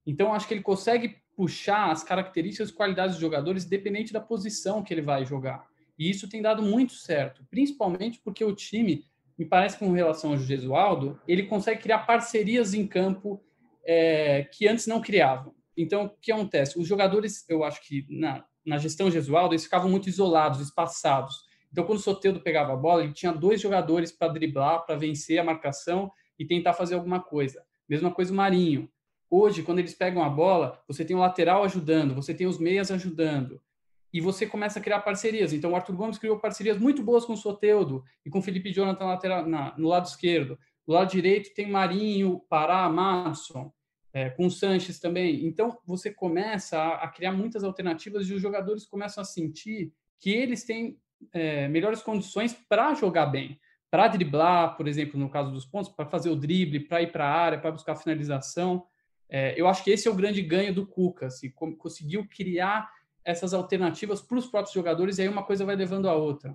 Então, acho que ele consegue puxar as características e qualidades dos jogadores, independente da posição que ele vai jogar. E isso tem dado muito certo, principalmente porque o time, me parece com relação ao Jesualdo, ele consegue criar parcerias em campo é, que antes não criavam. Então, o que acontece? Os jogadores, eu acho que na, na gestão Gesualdo, eles ficavam muito isolados, espaçados. Então, quando o Soteldo pegava a bola, ele tinha dois jogadores para driblar, para vencer a marcação e tentar fazer alguma coisa. Mesma coisa o Marinho. Hoje, quando eles pegam a bola, você tem o lateral ajudando, você tem os meias ajudando. E você começa a criar parcerias. Então, o Arthur Gomes criou parcerias muito boas com o Soteldo e com o Felipe Jonathan lateral, na, no lado esquerdo. Do lado direito tem Marinho, Pará, Madison, é, com o Sanches também. Então, você começa a, a, criar muitas alternativas e os jogadores começam a sentir que eles têm é, melhores condições para jogar bem, para driblar, por exemplo, no caso dos pontos, para fazer o drible, para ir para a área, para buscar finalização. É, eu acho que esse é o grande ganho do Cuca, se assim, conseguiu criar essas alternativas para os próprios jogadores e aí uma coisa vai levando a outra.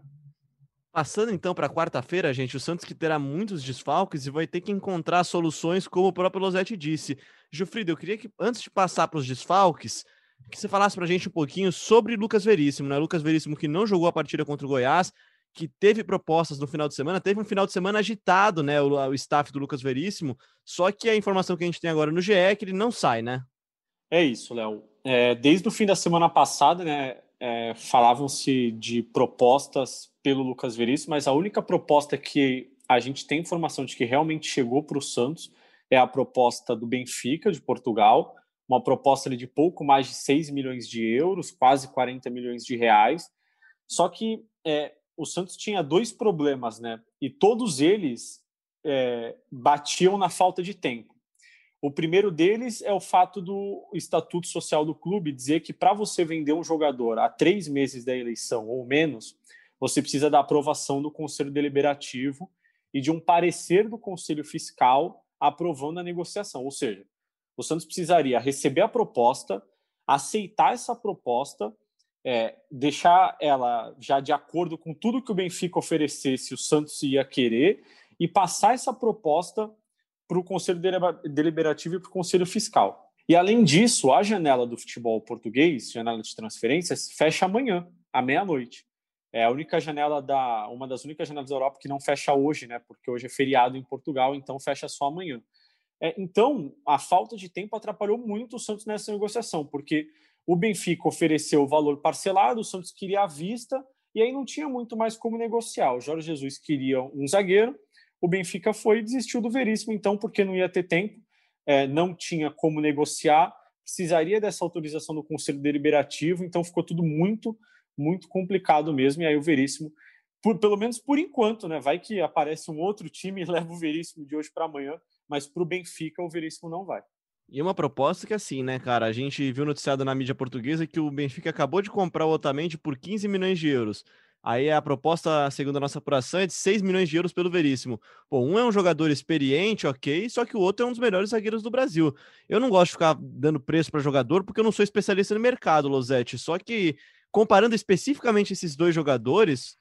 Passando então para quarta-feira, gente, o Santos que terá muitos desfalques e vai ter que encontrar soluções, como o próprio Losetti disse. Gilfrido, eu queria que, antes de passar para os desfalques, que você falasse para a gente um pouquinho sobre Lucas Veríssimo, né? Lucas Veríssimo que não jogou a partida contra o Goiás, que teve propostas no final de semana, teve um final de semana agitado, né? O, o staff do Lucas Veríssimo, só que a informação que a gente tem agora no GE é que ele não sai, né? É isso, Léo. É, desde o fim da semana passada, né? É, falavam-se de propostas pelo Lucas Veríssimo, mas a única proposta que a gente tem informação de que realmente chegou para o Santos é a proposta do Benfica, de Portugal, uma proposta de pouco mais de 6 milhões de euros, quase 40 milhões de reais. Só que é, o Santos tinha dois problemas, né? E todos eles é, batiam na falta de tempo. O primeiro deles é o fato do estatuto social do clube dizer que para você vender um jogador a três meses da eleição ou menos, você precisa da aprovação do Conselho Deliberativo e de um parecer do Conselho Fiscal aprovando a negociação. Ou seja, o Santos precisaria receber a proposta, aceitar essa proposta, é, deixar ela já de acordo com tudo que o Benfica oferecesse, o Santos ia querer, e passar essa proposta para o Conselho Deliberativo e para o Conselho Fiscal. E, além disso, a janela do futebol português, janela de transferências, fecha amanhã, à meia-noite. É a única janela da, uma das únicas janelas da Europa que não fecha hoje, né? Porque hoje é feriado em Portugal, então fecha só amanhã. É, então, a falta de tempo atrapalhou muito o Santos nessa negociação, porque o Benfica ofereceu o valor parcelado, o Santos queria à vista, e aí não tinha muito mais como negociar. O Jorge Jesus queria um zagueiro, o Benfica foi e desistiu do Veríssimo, então, porque não ia ter tempo, é, não tinha como negociar, precisaria dessa autorização do Conselho Deliberativo, então ficou tudo muito muito complicado mesmo. E aí o Veríssimo, por, pelo menos por enquanto, né? Vai que aparece um outro time e leva o Veríssimo de hoje para amanhã, mas para o Benfica o Veríssimo não vai. E uma proposta que assim, né, cara, a gente viu noticiado na mídia portuguesa que o Benfica acabou de comprar o Otamendi por 15 milhões de euros. Aí a proposta, segundo a nossa apuração, é de 6 milhões de euros pelo Veríssimo. Pô, um é um jogador experiente, ok, só que o outro é um dos melhores zagueiros do Brasil. Eu não gosto de ficar dando preço para jogador porque eu não sou especialista no mercado, Losetti. Só que comparando especificamente esses dois jogadores,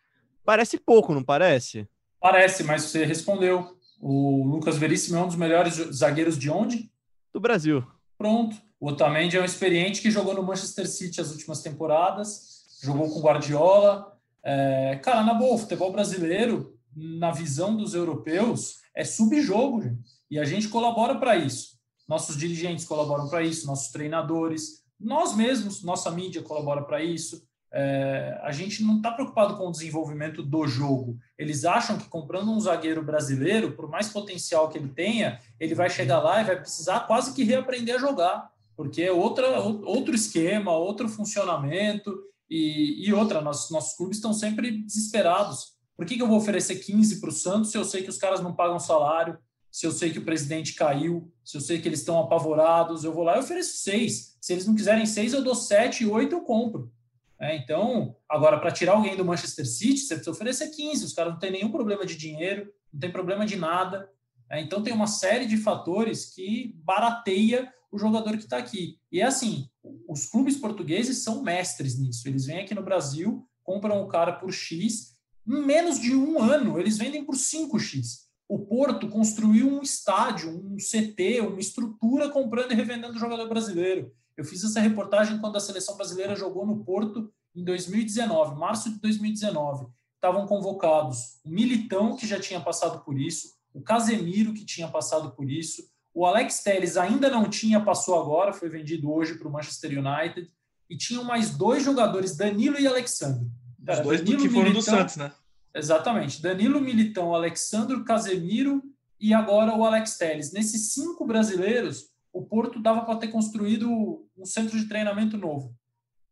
parece pouco, não parece? Parece, mas você respondeu. O Lucas Veríssimo é um dos melhores zagueiros de onde? Do Brasil. Pronto. O Otamendi é um experiente que jogou no Manchester City as últimas temporadas, jogou com Guardiola. É, cara, na boa, o futebol brasileiro, na visão dos europeus, é subjogo, gente. E a gente colabora para isso. Nossos dirigentes colaboram para isso, nossos treinadores, nós mesmos, nossa mídia colabora para isso. É, a gente não está preocupado com o desenvolvimento do jogo. Eles acham que comprando um zagueiro brasileiro, por mais potencial que ele tenha, ele vai chegar lá e vai precisar quase que reaprender a jogar, porque é outra, outro esquema, outro funcionamento e, e outra. Nossos, nossos clubes estão sempre desesperados. Por que, que eu vou oferecer 15 para o Santos se eu sei que os caras não pagam salário, se eu sei que o presidente caiu, se eu sei que eles estão apavorados? Eu vou lá e ofereço seis se eles não quiserem seis, eu dou sete, oito, eu compro. É, então, agora, para tirar alguém do Manchester City, você precisa oferecer 15. Os caras não têm nenhum problema de dinheiro, não tem problema de nada. É, então, tem uma série de fatores que barateia o jogador que está aqui. E é assim: os clubes portugueses são mestres nisso. Eles vêm aqui no Brasil, compram o cara por X, em menos de um ano, eles vendem por 5x. O Porto construiu um estádio, um CT, uma estrutura comprando e revendendo o jogador brasileiro. Eu fiz essa reportagem quando a seleção brasileira jogou no Porto em 2019, março de 2019. Estavam convocados o Militão, que já tinha passado por isso, o Casemiro, que tinha passado por isso, o Alex Telles ainda não tinha, passou agora, foi vendido hoje para o Manchester United, e tinham mais dois jogadores, Danilo e Alexandre. Os dois Danilo, que foram Militão, do Santos, né? Exatamente. Danilo Militão, Alexandre Casemiro e agora o Alex Telles. Nesses cinco brasileiros, o Porto dava para ter construído um centro de treinamento novo.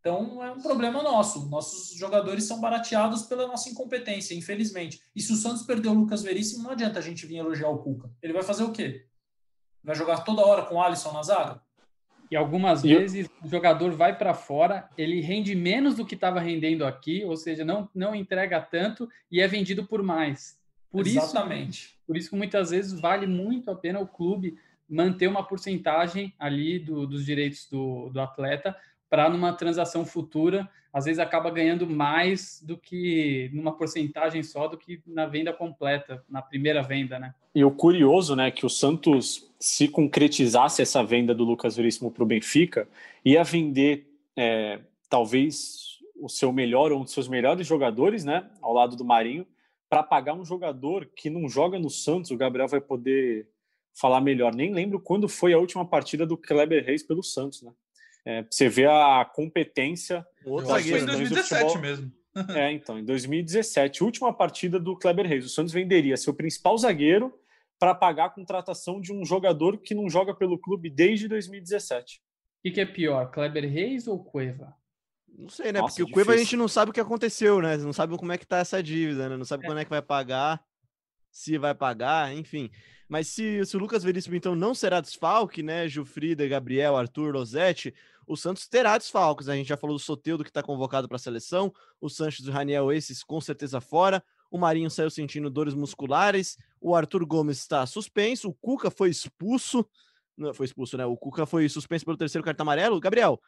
Então é um problema nosso. Nossos jogadores são barateados pela nossa incompetência, infelizmente. E se o Santos perder o Lucas Veríssimo, não adianta a gente vir elogiar o Cuca. Ele vai fazer o quê? Vai jogar toda hora com o Alisson na zaga? E algumas e vezes eu... o jogador vai para fora, ele rende menos do que estava rendendo aqui, ou seja, não, não entrega tanto e é vendido por mais. Por Exatamente. Isso, por isso que muitas vezes vale muito a pena o clube manter uma porcentagem ali do, dos direitos do, do atleta para numa transação futura, às vezes acaba ganhando mais do que numa porcentagem só do que na venda completa, na primeira venda, né? E o curioso, né, que o Santos se concretizasse essa venda do Lucas Veríssimo para o Benfica, ia vender é, talvez o seu melhor ou um dos seus melhores jogadores, né, ao lado do Marinho, para pagar um jogador que não joga no Santos. O Gabriel vai poder falar melhor. Nem lembro quando foi a última partida do Kleber Reis pelo Santos, né? É, você vê a competência. Outro zagueiro, em 2017 mesmo. é, então, em 2017, última partida do Kleber Reis. O Santos venderia seu principal zagueiro para pagar a contratação de um jogador que não joga pelo clube desde 2017. O que, que, é pior, Kleber Reis ou Cueva? Não sei, né? Nossa, Porque difícil. o Cueva a gente não sabe o que aconteceu, né? Não sabe como é que tá essa dívida, né? Não sabe é. quando é que vai pagar, se vai pagar, enfim. Mas se, se o Lucas Veríssimo, então, não será desfalque, né? Gilfrida, Gabriel, Arthur, Rosete, o Santos terá desfalques. A gente já falou do Soteudo, que está convocado para a seleção, o Sanches e o Raniel, esses com certeza fora. O Marinho saiu sentindo dores musculares, o Arthur Gomes está suspenso, o Cuca foi expulso. Não, foi expulso, né? O Cuca foi suspenso pelo terceiro cartão amarelo. Gabriel,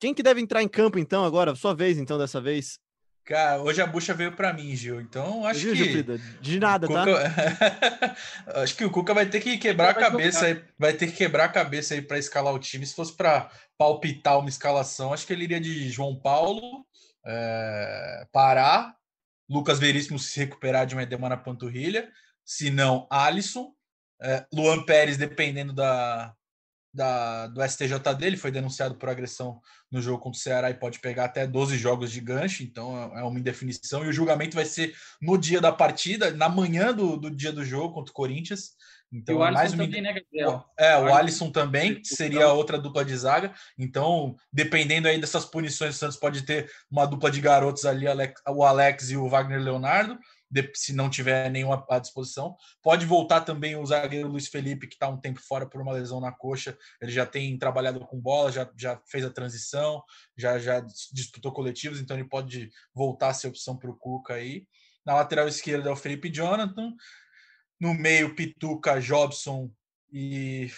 quem que deve entrar em campo, então, agora? Sua vez, então, dessa vez. Cara, hoje a bucha veio para mim, Gil. Então acho Gil, que. De nada, tá? Cuca... tá? acho que o Cuca vai ter que quebrar a cabeça aí, vai ter que quebrar a cabeça aí para escalar o time. Se fosse para palpitar uma escalação, acho que ele iria de João Paulo, é... Pará, Lucas Veríssimo se recuperar de uma edema na panturrilha, se não, Alisson, é... Luan Pérez, dependendo da, da, do STJ dele, foi denunciado por agressão no jogo contra o Ceará e pode pegar até 12 jogos de gancho, então é, é uma indefinição. E o julgamento vai ser no dia da partida, na manhã do, do dia do jogo contra o Corinthians. Então, o é mais uma... também, né, Gabriel? É, o, o Alisson também, que seria outra dupla de zaga. Então, dependendo aí dessas punições, o Santos pode ter uma dupla de garotos ali, o Alex e o Wagner Leonardo se não tiver nenhuma à disposição. Pode voltar também o zagueiro Luiz Felipe, que está um tempo fora por uma lesão na coxa. Ele já tem trabalhado com bola, já, já fez a transição, já, já disputou coletivos, então ele pode voltar a ser opção para o Cuca aí. Na lateral esquerda é o Felipe Jonathan. No meio, Pituca, Jobson e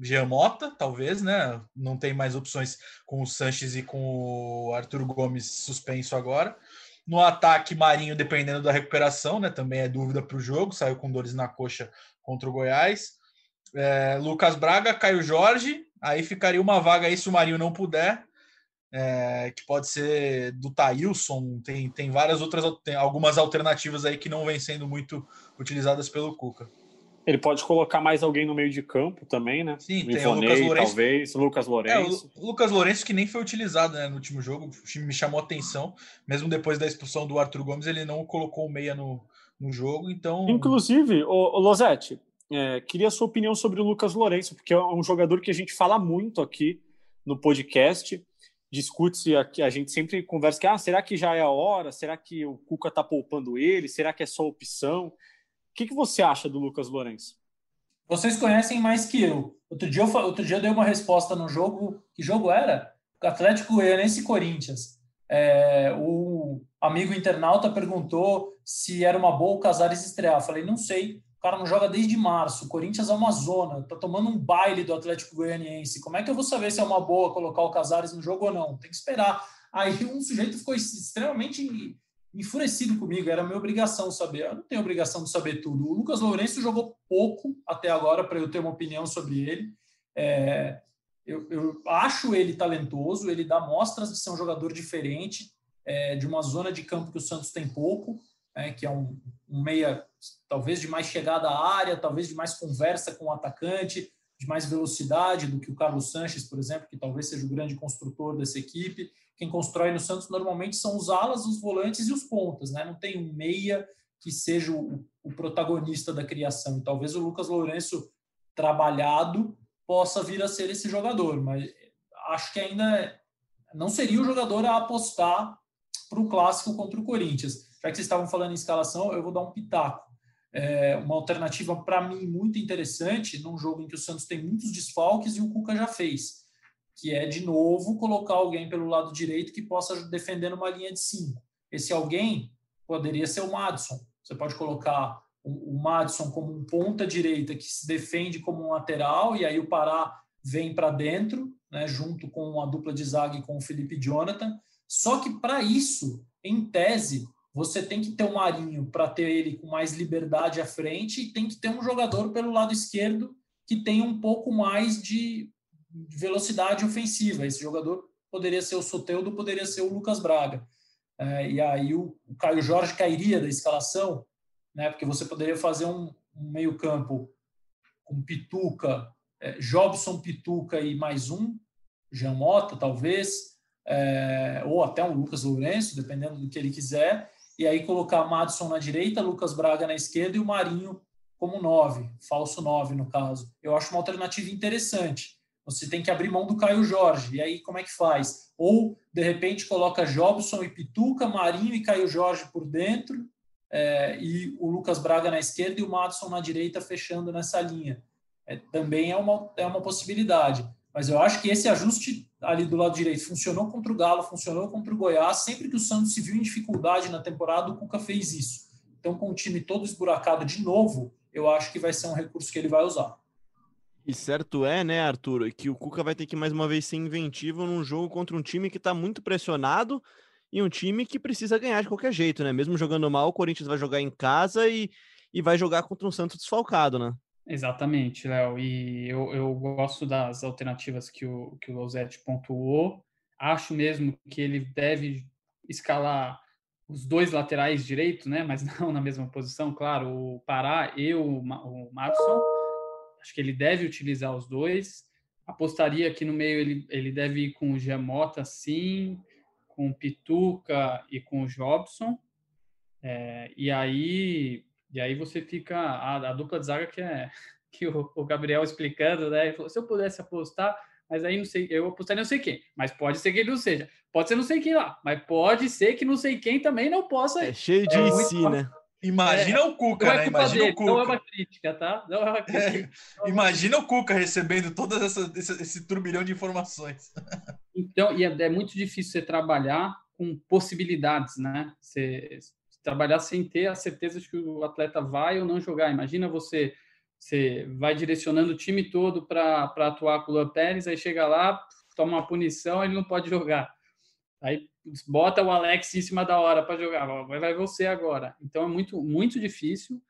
Giamota, talvez, né? Não tem mais opções com o Sanches e com o Arthur Gomes suspenso agora. No ataque, Marinho, dependendo da recuperação, né? Também é dúvida para o jogo, saiu com dores na coxa contra o Goiás. É, Lucas Braga, Caio Jorge, aí ficaria uma vaga aí se o Marinho não puder, é, que pode ser do Taílson, tem, tem várias outras, tem algumas alternativas aí que não vêm sendo muito utilizadas pelo Cuca. Ele pode colocar mais alguém no meio de campo também, né? Sim, tem o Lucas Lourenço. Talvez, Lucas Lourenço. É, o Lucas Lourenço que nem foi utilizado né, no último jogo, o time me chamou a atenção. Mesmo depois da expulsão do Arthur Gomes, ele não colocou o meia no, no jogo, então... Inclusive, o, o Losetti, é, queria a sua opinião sobre o Lucas Lourenço, porque é um jogador que a gente fala muito aqui no podcast, discute-se aqui, a gente sempre conversa que, ah, será que já é a hora? Será que o Cuca tá poupando ele? Será que é só opção? O que, que você acha do Lucas Lourenço? Vocês conhecem mais que eu. Outro dia eu, outro dia eu dei uma resposta no jogo. Que jogo era? Atlético Goianiense e Corinthians. É, o amigo internauta perguntou se era uma boa o Casares estrear. Falei, não sei. O cara não joga desde março. O Corinthians é uma zona. Tá tomando um baile do Atlético Goianiense. Como é que eu vou saber se é uma boa colocar o Casares no jogo ou não? Tem que esperar. Aí um sujeito ficou extremamente enfurecido comigo, era minha obrigação saber. Eu não tenho obrigação de saber tudo. O Lucas Lourenço jogou pouco até agora para eu ter uma opinião sobre ele. É, eu, eu, acho ele talentoso, ele dá mostras de ser um jogador diferente, é, de uma zona de campo que o Santos tem pouco, é, que é um, um, meia talvez de mais chegada à área, talvez de mais conversa com o atacante, de mais velocidade do que o Carlos Sanches, por exemplo, que talvez seja o grande construtor dessa equipe quem constrói no Santos normalmente são os alas, os volantes e os pontas, né? Não tem um meia que seja o, o protagonista da criação. E talvez o Lucas Lourenço trabalhado possa vir a ser esse jogador, mas acho que ainda não seria o jogador a apostar para o clássico contra o Corinthians. Já que vocês estavam falando em escalação, eu vou dar um pitaco. É uma alternativa para mim muito interessante num jogo em que o Santos tem muitos desfalques e o Cuca já fez, que é de novo colocar alguém pelo lado direito que possa defender numa linha de cinco. Esse alguém poderia ser o Madison. Você pode colocar o Madison como um ponta direita que se defende como um lateral e aí o Pará vem para dentro, né, junto com a dupla de zaga e com o Felipe Jonathan. Só que para isso, em tese, você tem que ter um Marinho para ter ele com mais liberdade à frente e tem que ter um jogador pelo lado esquerdo que tenha um pouco mais de velocidade ofensiva. Esse jogador poderia ser o Soteudo, poderia ser o Lucas Braga. É, e aí o, o, Caio Jorge cairia da escalação, né, porque você poderia fazer um, um meio-campo com Pituca, é, Jobson, Pituca e mais um, Jean Mota, talvez, é, ou até um Lucas Lourenço, dependendo do que ele quiser, e aí colocar Madison na direita, Lucas Braga na esquerda e o Marinho como nove, falso nove no caso. Eu acho uma alternativa interessante. Você tem que abrir mão do Caio Jorge. E aí, como é que faz? Ou, de repente, coloca Jobson e Pituca, Marinho e Caio Jorge por dentro, é, e o Lucas Braga na esquerda e o Madison na direita fechando nessa linha. É, também é uma, é uma possibilidade. Mas eu acho que esse ajuste ali do lado direito funcionou contra o Galo, funcionou contra o Goiás. Sempre que o Santos se viu em dificuldade na temporada, o Cuca fez isso. Então, com o time todo esburacado de novo, eu acho que vai ser um recurso que ele vai usar. E certo é, né, Arthur, que o Cuca vai ter que mais uma vez ser inventivo num jogo contra um time que está muito pressionado e um time que precisa ganhar de qualquer jeito, né? Mesmo jogando mal, o Corinthians vai jogar em casa e, e vai jogar contra um Santos desfalcado, né? Exatamente, Léo. E eu, eu gosto das alternativas que o, que o Losetti pontuou. Acho mesmo que ele deve escalar os dois laterais direitos, né? Mas não na mesma posição, claro. O Pará e o, o Madison Acho que ele deve utilizar os dois. Apostaria que no meio ele, ele deve ir com o Giamota, sim, com o Pituca e com o Jobson. É, e aí e aí você fica a, a, dupla de zaga que é que o, o Gabriel explicando, né? Ele falou, se eu pudesse apostar, mas aí não sei, eu apostaria não sei quem, mas pode ser que ele não seja. Pode ser não sei quem lá, mas pode ser que não sei quem também não possa. É cheio de é si, né? Imagina é, o Cuca, é né? Imagina dele, o Cuca. Não é uma crítica, tá? Não é uma crítica. É, imagina o Cuca recebendo todo essa, esse, esse, turbilhão de informações. Então, e é, é, muito difícil você trabalhar com possibilidades, né? Você, trabalhar sem ter a certeza de que o atleta vai ou não jogar. Imagina você, você vai direcionando o time todo para atuar com o Luan Pérez, aí chega lá, toma uma punição, ele não pode jogar. Aí bota o Alex em cima da hora para jogar, vai você agora. Então é muito, muito difícil,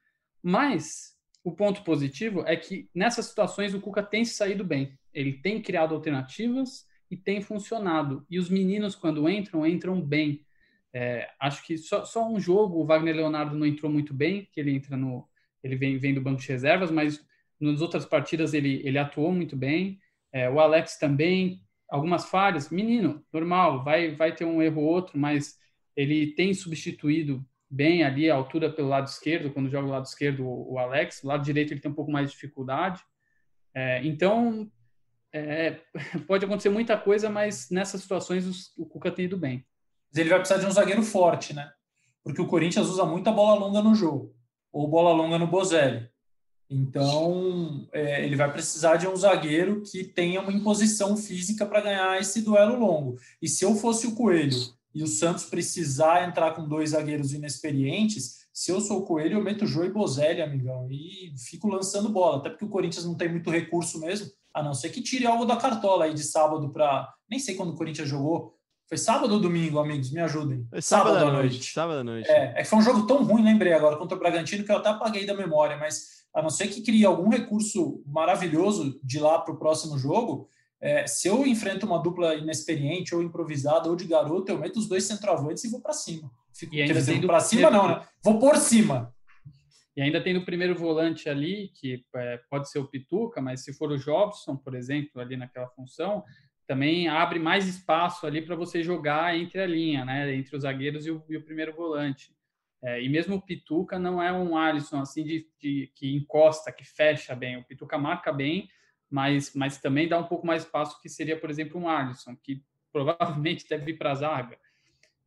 mas o ponto positivo é que nessas situações o Cuca tem saído bem. Ele tem criado alternativas e tem funcionado. E os meninos, quando entram, entram bem. É, acho que só, só um jogo o Wagner Leonardo não entrou muito bem, que ele entra no. Ele vem, vem do banco de reservas, mas nas outras partidas ele, ele atuou muito bem. É, o Alex também algumas falhas, menino, normal, vai, vai ter um erro ou outro, mas ele tem substituído bem ali a altura pelo lado esquerdo, quando joga o lado esquerdo o, Alex, o lado direito ele tem um pouco mais de dificuldade. É, então, é, pode acontecer muita coisa, mas nessas situações o Cuca tem ido bem. Ele vai precisar de um zagueiro forte, né? Porque o Corinthians usa muita bola longa no jogo, ou bola longa no Bozelli. Então, é, ele vai precisar de um zagueiro que tenha uma imposição física para ganhar esse duelo longo. E se eu fosse o Coelho e o Santos precisar entrar com dois zagueiros inexperientes, se eu sou o Coelho, eu meto Jô e Bozelli, amigão, e fico lançando bola. Até porque o Corinthians não tem muito recurso mesmo, a não ser que tire algo da cartola aí de sábado para. Nem sei quando o Corinthians jogou. Foi sábado ou domingo, amigos? Me ajudem. Foi sábado, sábado à noite. noite. Sábado à noite. É, é que foi um jogo tão ruim, lembrei agora, contra o Bragantino, que eu até apaguei da memória, mas a não ser que crie algum recurso maravilhoso de lá para o próximo jogo, é, se eu enfrento uma dupla inexperiente ou improvisada ou de garoto, eu meto os dois centroavantes e vou para cima. Fico, e quer dizer, para cima não, né? Vou por cima. E ainda tem o primeiro volante ali, que é, pode ser o Pituca, mas se for o Jobson, por exemplo, ali naquela função, também abre mais espaço ali para você jogar entre a linha, né? Entre os zagueiros e o, e o primeiro volante. É, e mesmo o Pituca não é um Alisson assim de, de, que encosta, que fecha bem. O Pituca marca bem, mas, mas também dá um pouco mais espaço que seria, por exemplo, um Alisson, que provavelmente deve vir para a zaga.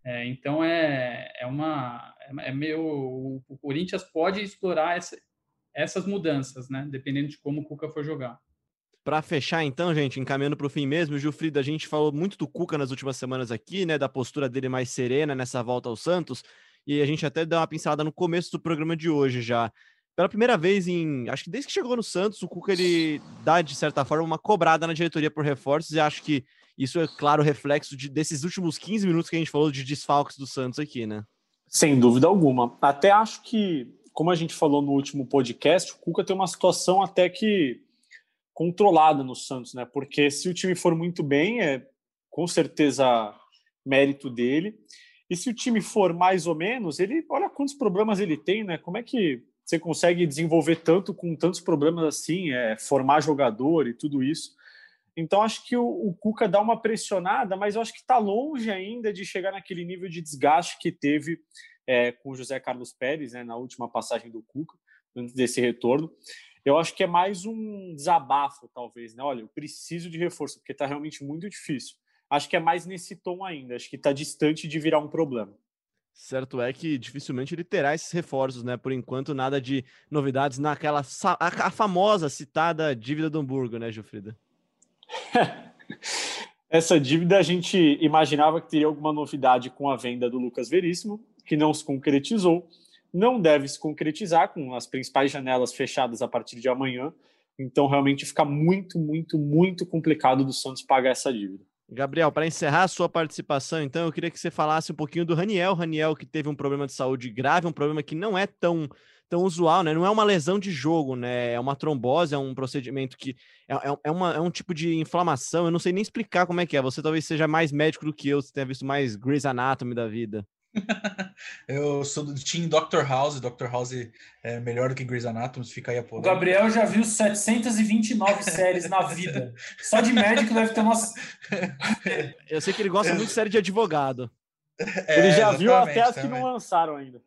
É, então é, é uma é meio o Corinthians pode explorar essa, essas mudanças, né? Dependendo de como o Cuca for jogar. Para fechar, então, gente, encaminhando para o fim mesmo, Gilfrida, a gente falou muito do Cuca nas últimas semanas aqui, né? Da postura dele mais serena nessa volta ao Santos, e a gente até deu uma pincelada no começo do programa de hoje já. Pela primeira vez em. Acho que desde que chegou no Santos, o Cuca ele dá, de certa forma, uma cobrada na diretoria por reforços, e acho que isso é, claro, reflexo de, desses últimos 15 minutos que a gente falou de desfalques do Santos aqui, né? Sem dúvida alguma. Até acho que, como a gente falou no último podcast, o Cuca tem uma situação até que controlada no Santos, né? Porque se o time for muito bem, é com certeza mérito dele. E se o time for mais ou menos, ele olha quantos problemas ele tem, né? Como é que você consegue desenvolver tanto com tantos problemas assim, é, formar jogador e tudo isso. Então acho que o, o Cuca dá uma pressionada, mas eu acho que está longe ainda de chegar naquele nível de desgaste que teve é, com o José Carlos Pérez né, na última passagem do Cuca, antes desse retorno eu acho que é mais um desabafo, talvez, né? Olha, eu preciso de reforço, porque está realmente muito difícil. Acho que é mais nesse tom ainda, acho que está distante de virar um problema. Certo é que dificilmente ele terá esses reforços, né? Por enquanto, nada de novidades naquela a, a famosa citada dívida do Hamburgo, né, Gilfrida? Essa dívida a gente imaginava que teria alguma novidade com a venda do Lucas Veríssimo, que não se concretizou não deve se concretizar com as principais janelas fechadas a partir de amanhã. Então, realmente fica muito, muito, muito complicado do Santos pagar essa dívida. Gabriel, para encerrar a sua participação, então, eu queria que você falasse um pouquinho do Raniel. Raniel, que teve um problema de saúde grave, um problema que não é tão, tão usual, né? Não é uma lesão de jogo, né? É uma trombose, é um procedimento que é, é, é, uma, é um tipo de inflamação. Eu não sei nem explicar como é que é. Você talvez seja mais médico do que eu, você tenha visto mais Grey's Anatomy da vida. eu sou do time Dr. House. Dr. House é melhor do que Grey's Anatomy, fica aí a polêmica. O Gabriel já viu 729 séries na vida. Só de médico deve ter umas. Eu sei que ele gosta muito de série de advogado. É, ele já viu até as que não lançaram ainda.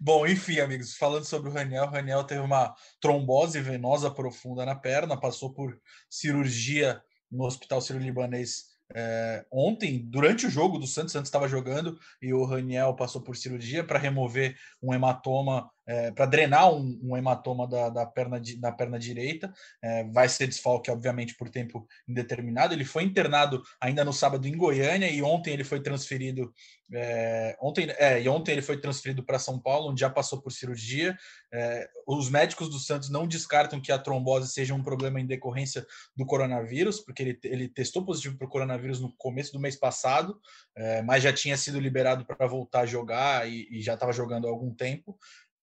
Bom, enfim, amigos, falando sobre o Raniel, o Raniel teve uma trombose venosa profunda na perna, passou por cirurgia no Hospital Sírio-Libanês é, ontem, durante o jogo do Santos, Santos estava jogando e o Raniel passou por cirurgia para remover um hematoma é, para drenar um, um hematoma da, da, perna, da perna direita. É, vai ser desfalque, obviamente, por tempo indeterminado. Ele foi internado ainda no sábado em Goiânia e ontem ele foi transferido. É, ontem, é, e ontem ele foi transferido para São Paulo, onde já passou por cirurgia. É, os médicos do Santos não descartam que a trombose seja um problema em decorrência do coronavírus, porque ele, ele testou positivo para o coronavírus no começo do mês passado, é, mas já tinha sido liberado para voltar a jogar e, e já estava jogando há algum tempo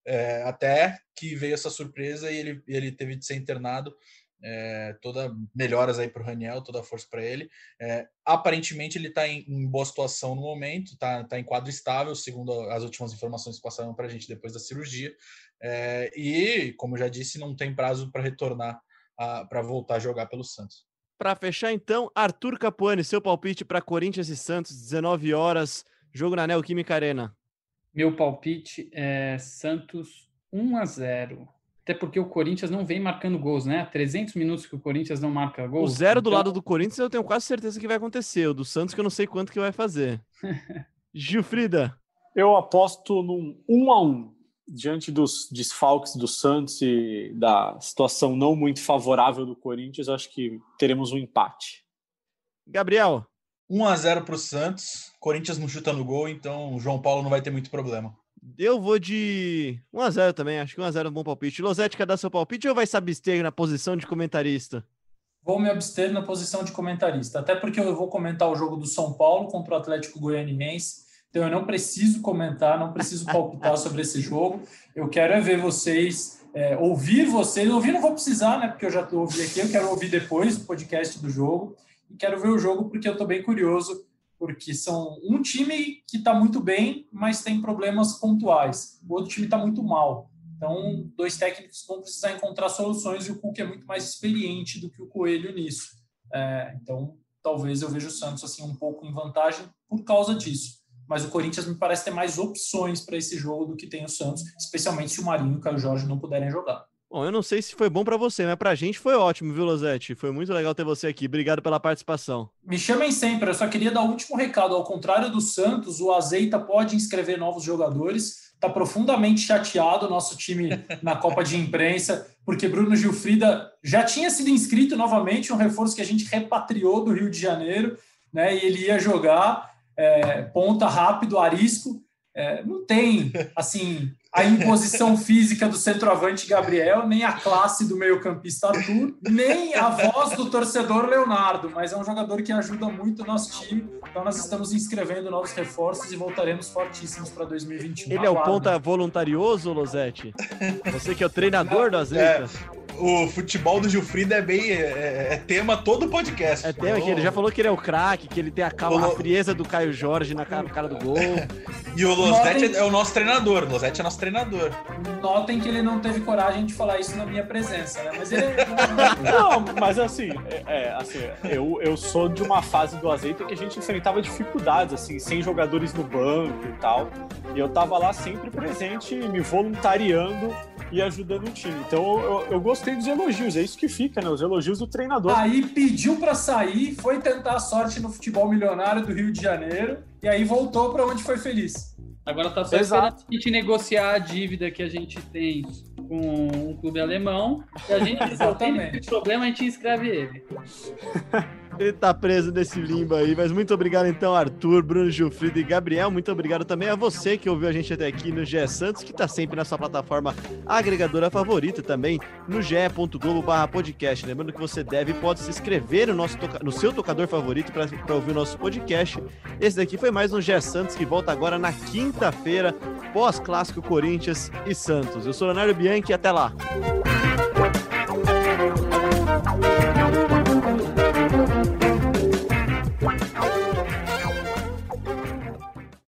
é, até que veio essa surpresa e ele, ele teve de ser internado. É, toda melhoras aí para o Raniel, toda força para ele. É, aparentemente ele está em, em, boa situação no momento, está tá em quadro estável, segundo as últimas informações que passaram para a gente depois da cirurgia. É, e, como já disse, não tem prazo para retornar para voltar a jogar pelo Santos. Para fechar, então, Arthur Capuani, seu palpite para Corinthians e Santos, 19 horas, jogo na Neoquímica Arena. Meu palpite é Santos 1 a 0. Até porque o Corinthians não vem marcando gols, né? 300 minutos que o Corinthians não marca gols. O zero então... do lado do Corinthians eu tenho quase certeza que vai acontecer. O do Santos que eu não sei quanto que vai fazer. Gilfrida. Eu aposto num 1 a 1 diante dos desfalques do Santos e da situação não muito favorável do Corinthians, acho que teremos um empate. Gabriel. 1 a 0 para o Santos. Corinthians não chuta no gol, então o João Paulo não vai ter muito problema. Eu vou de 1 a 0 também, acho que 1 a 0 é um bom palpite. Losete, quer dar seu palpite ou vai se abster na posição de comentarista? Vou me abster na posição de comentarista, até porque eu vou comentar o jogo do São Paulo contra o Atlético Goianiense. Então eu não preciso comentar, não preciso palpitar sobre esse jogo. Eu quero é ver vocês, é, ouvir vocês. Ouvir não vou precisar, né? Porque eu já ouvi aqui, eu quero ouvir depois o podcast do jogo e quero ver o jogo porque eu estou bem curioso, porque são um time que está muito bem, mas tem problemas pontuais. O outro time está muito mal. Então, dois técnicos vão precisar encontrar soluções e o Cook é muito mais experiente do que o Coelho nisso. É, então, talvez eu veja o Santos assim um pouco em vantagem por causa disso. Mas o Corinthians me parece ter mais opções para esse jogo do que tem o Santos, especialmente se o Marinho e o Caio Jorge não puderem jogar. Bom, eu não sei se foi bom para você, mas pra gente foi ótimo, viu, Losetti? Foi muito legal ter você aqui. Obrigado pela participação. Me chamem sempre. Eu só queria dar o um último recado. Ao contrário do Santos, o Azeita pode inscrever novos jogadores. Está profundamente chateado o nosso time na Copa de Imprensa, porque Bruno Gilfrida já tinha sido inscrito novamente, um reforço que a gente repatriou do Rio de Janeiro, né? E ele ia jogar é, ponta rápido, arisco. É, não tem assim a imposição física do centroavante Gabriel, nem a classe do meio-campista Arthur, nem a voz do torcedor Leonardo, mas é um jogador que ajuda muito o nosso time. Então nós estamos inscrevendo novos reforços e voltaremos fortíssimos para 2021. Ele é o ponta voluntarioso, Losetti? Você que é o treinador do Azeita? É o futebol do Gilfrida é bem. É, é tema todo o podcast. É tema que ele já falou que ele é o craque, que ele tem a, calma, a frieza do Caio Jorge na cara, cara do gol. e o Losetti é o nosso treinador. O Losetti é nosso treinador. Notem que ele não teve coragem de falar isso na minha presença, né? Mas ele. É não, mas assim, é, é, assim eu, eu sou de uma fase do azeite que a gente enfrentava dificuldades, assim, sem jogadores no banco e tal. E eu tava lá sempre presente, me voluntariando e ajudando o time. Então eu, eu gostei dos elogios, é isso que fica, né? Os elogios do treinador. Aí pediu para sair, foi tentar a sorte no futebol milionário do Rio de Janeiro e aí voltou para onde foi feliz. Agora tá só Exato. a gente negociar a dívida que a gente tem com um clube alemão. E a gente Exatamente. tem problema, a gente inscreve ele. Ele tá preso nesse limbo aí, mas muito obrigado então, Arthur, Bruno Gilfrido e Gabriel. Muito obrigado também a você que ouviu a gente até aqui no GE Santos, que tá sempre na sua plataforma agregadora favorita também, no ge.globo podcast. Lembrando que você deve e pode se inscrever no, nosso no seu tocador favorito para ouvir o nosso podcast. Esse daqui foi mais um GE Santos que volta agora na quinta-feira, pós-clássico Corinthians e Santos. Eu sou Leonardo Bianchi e até lá.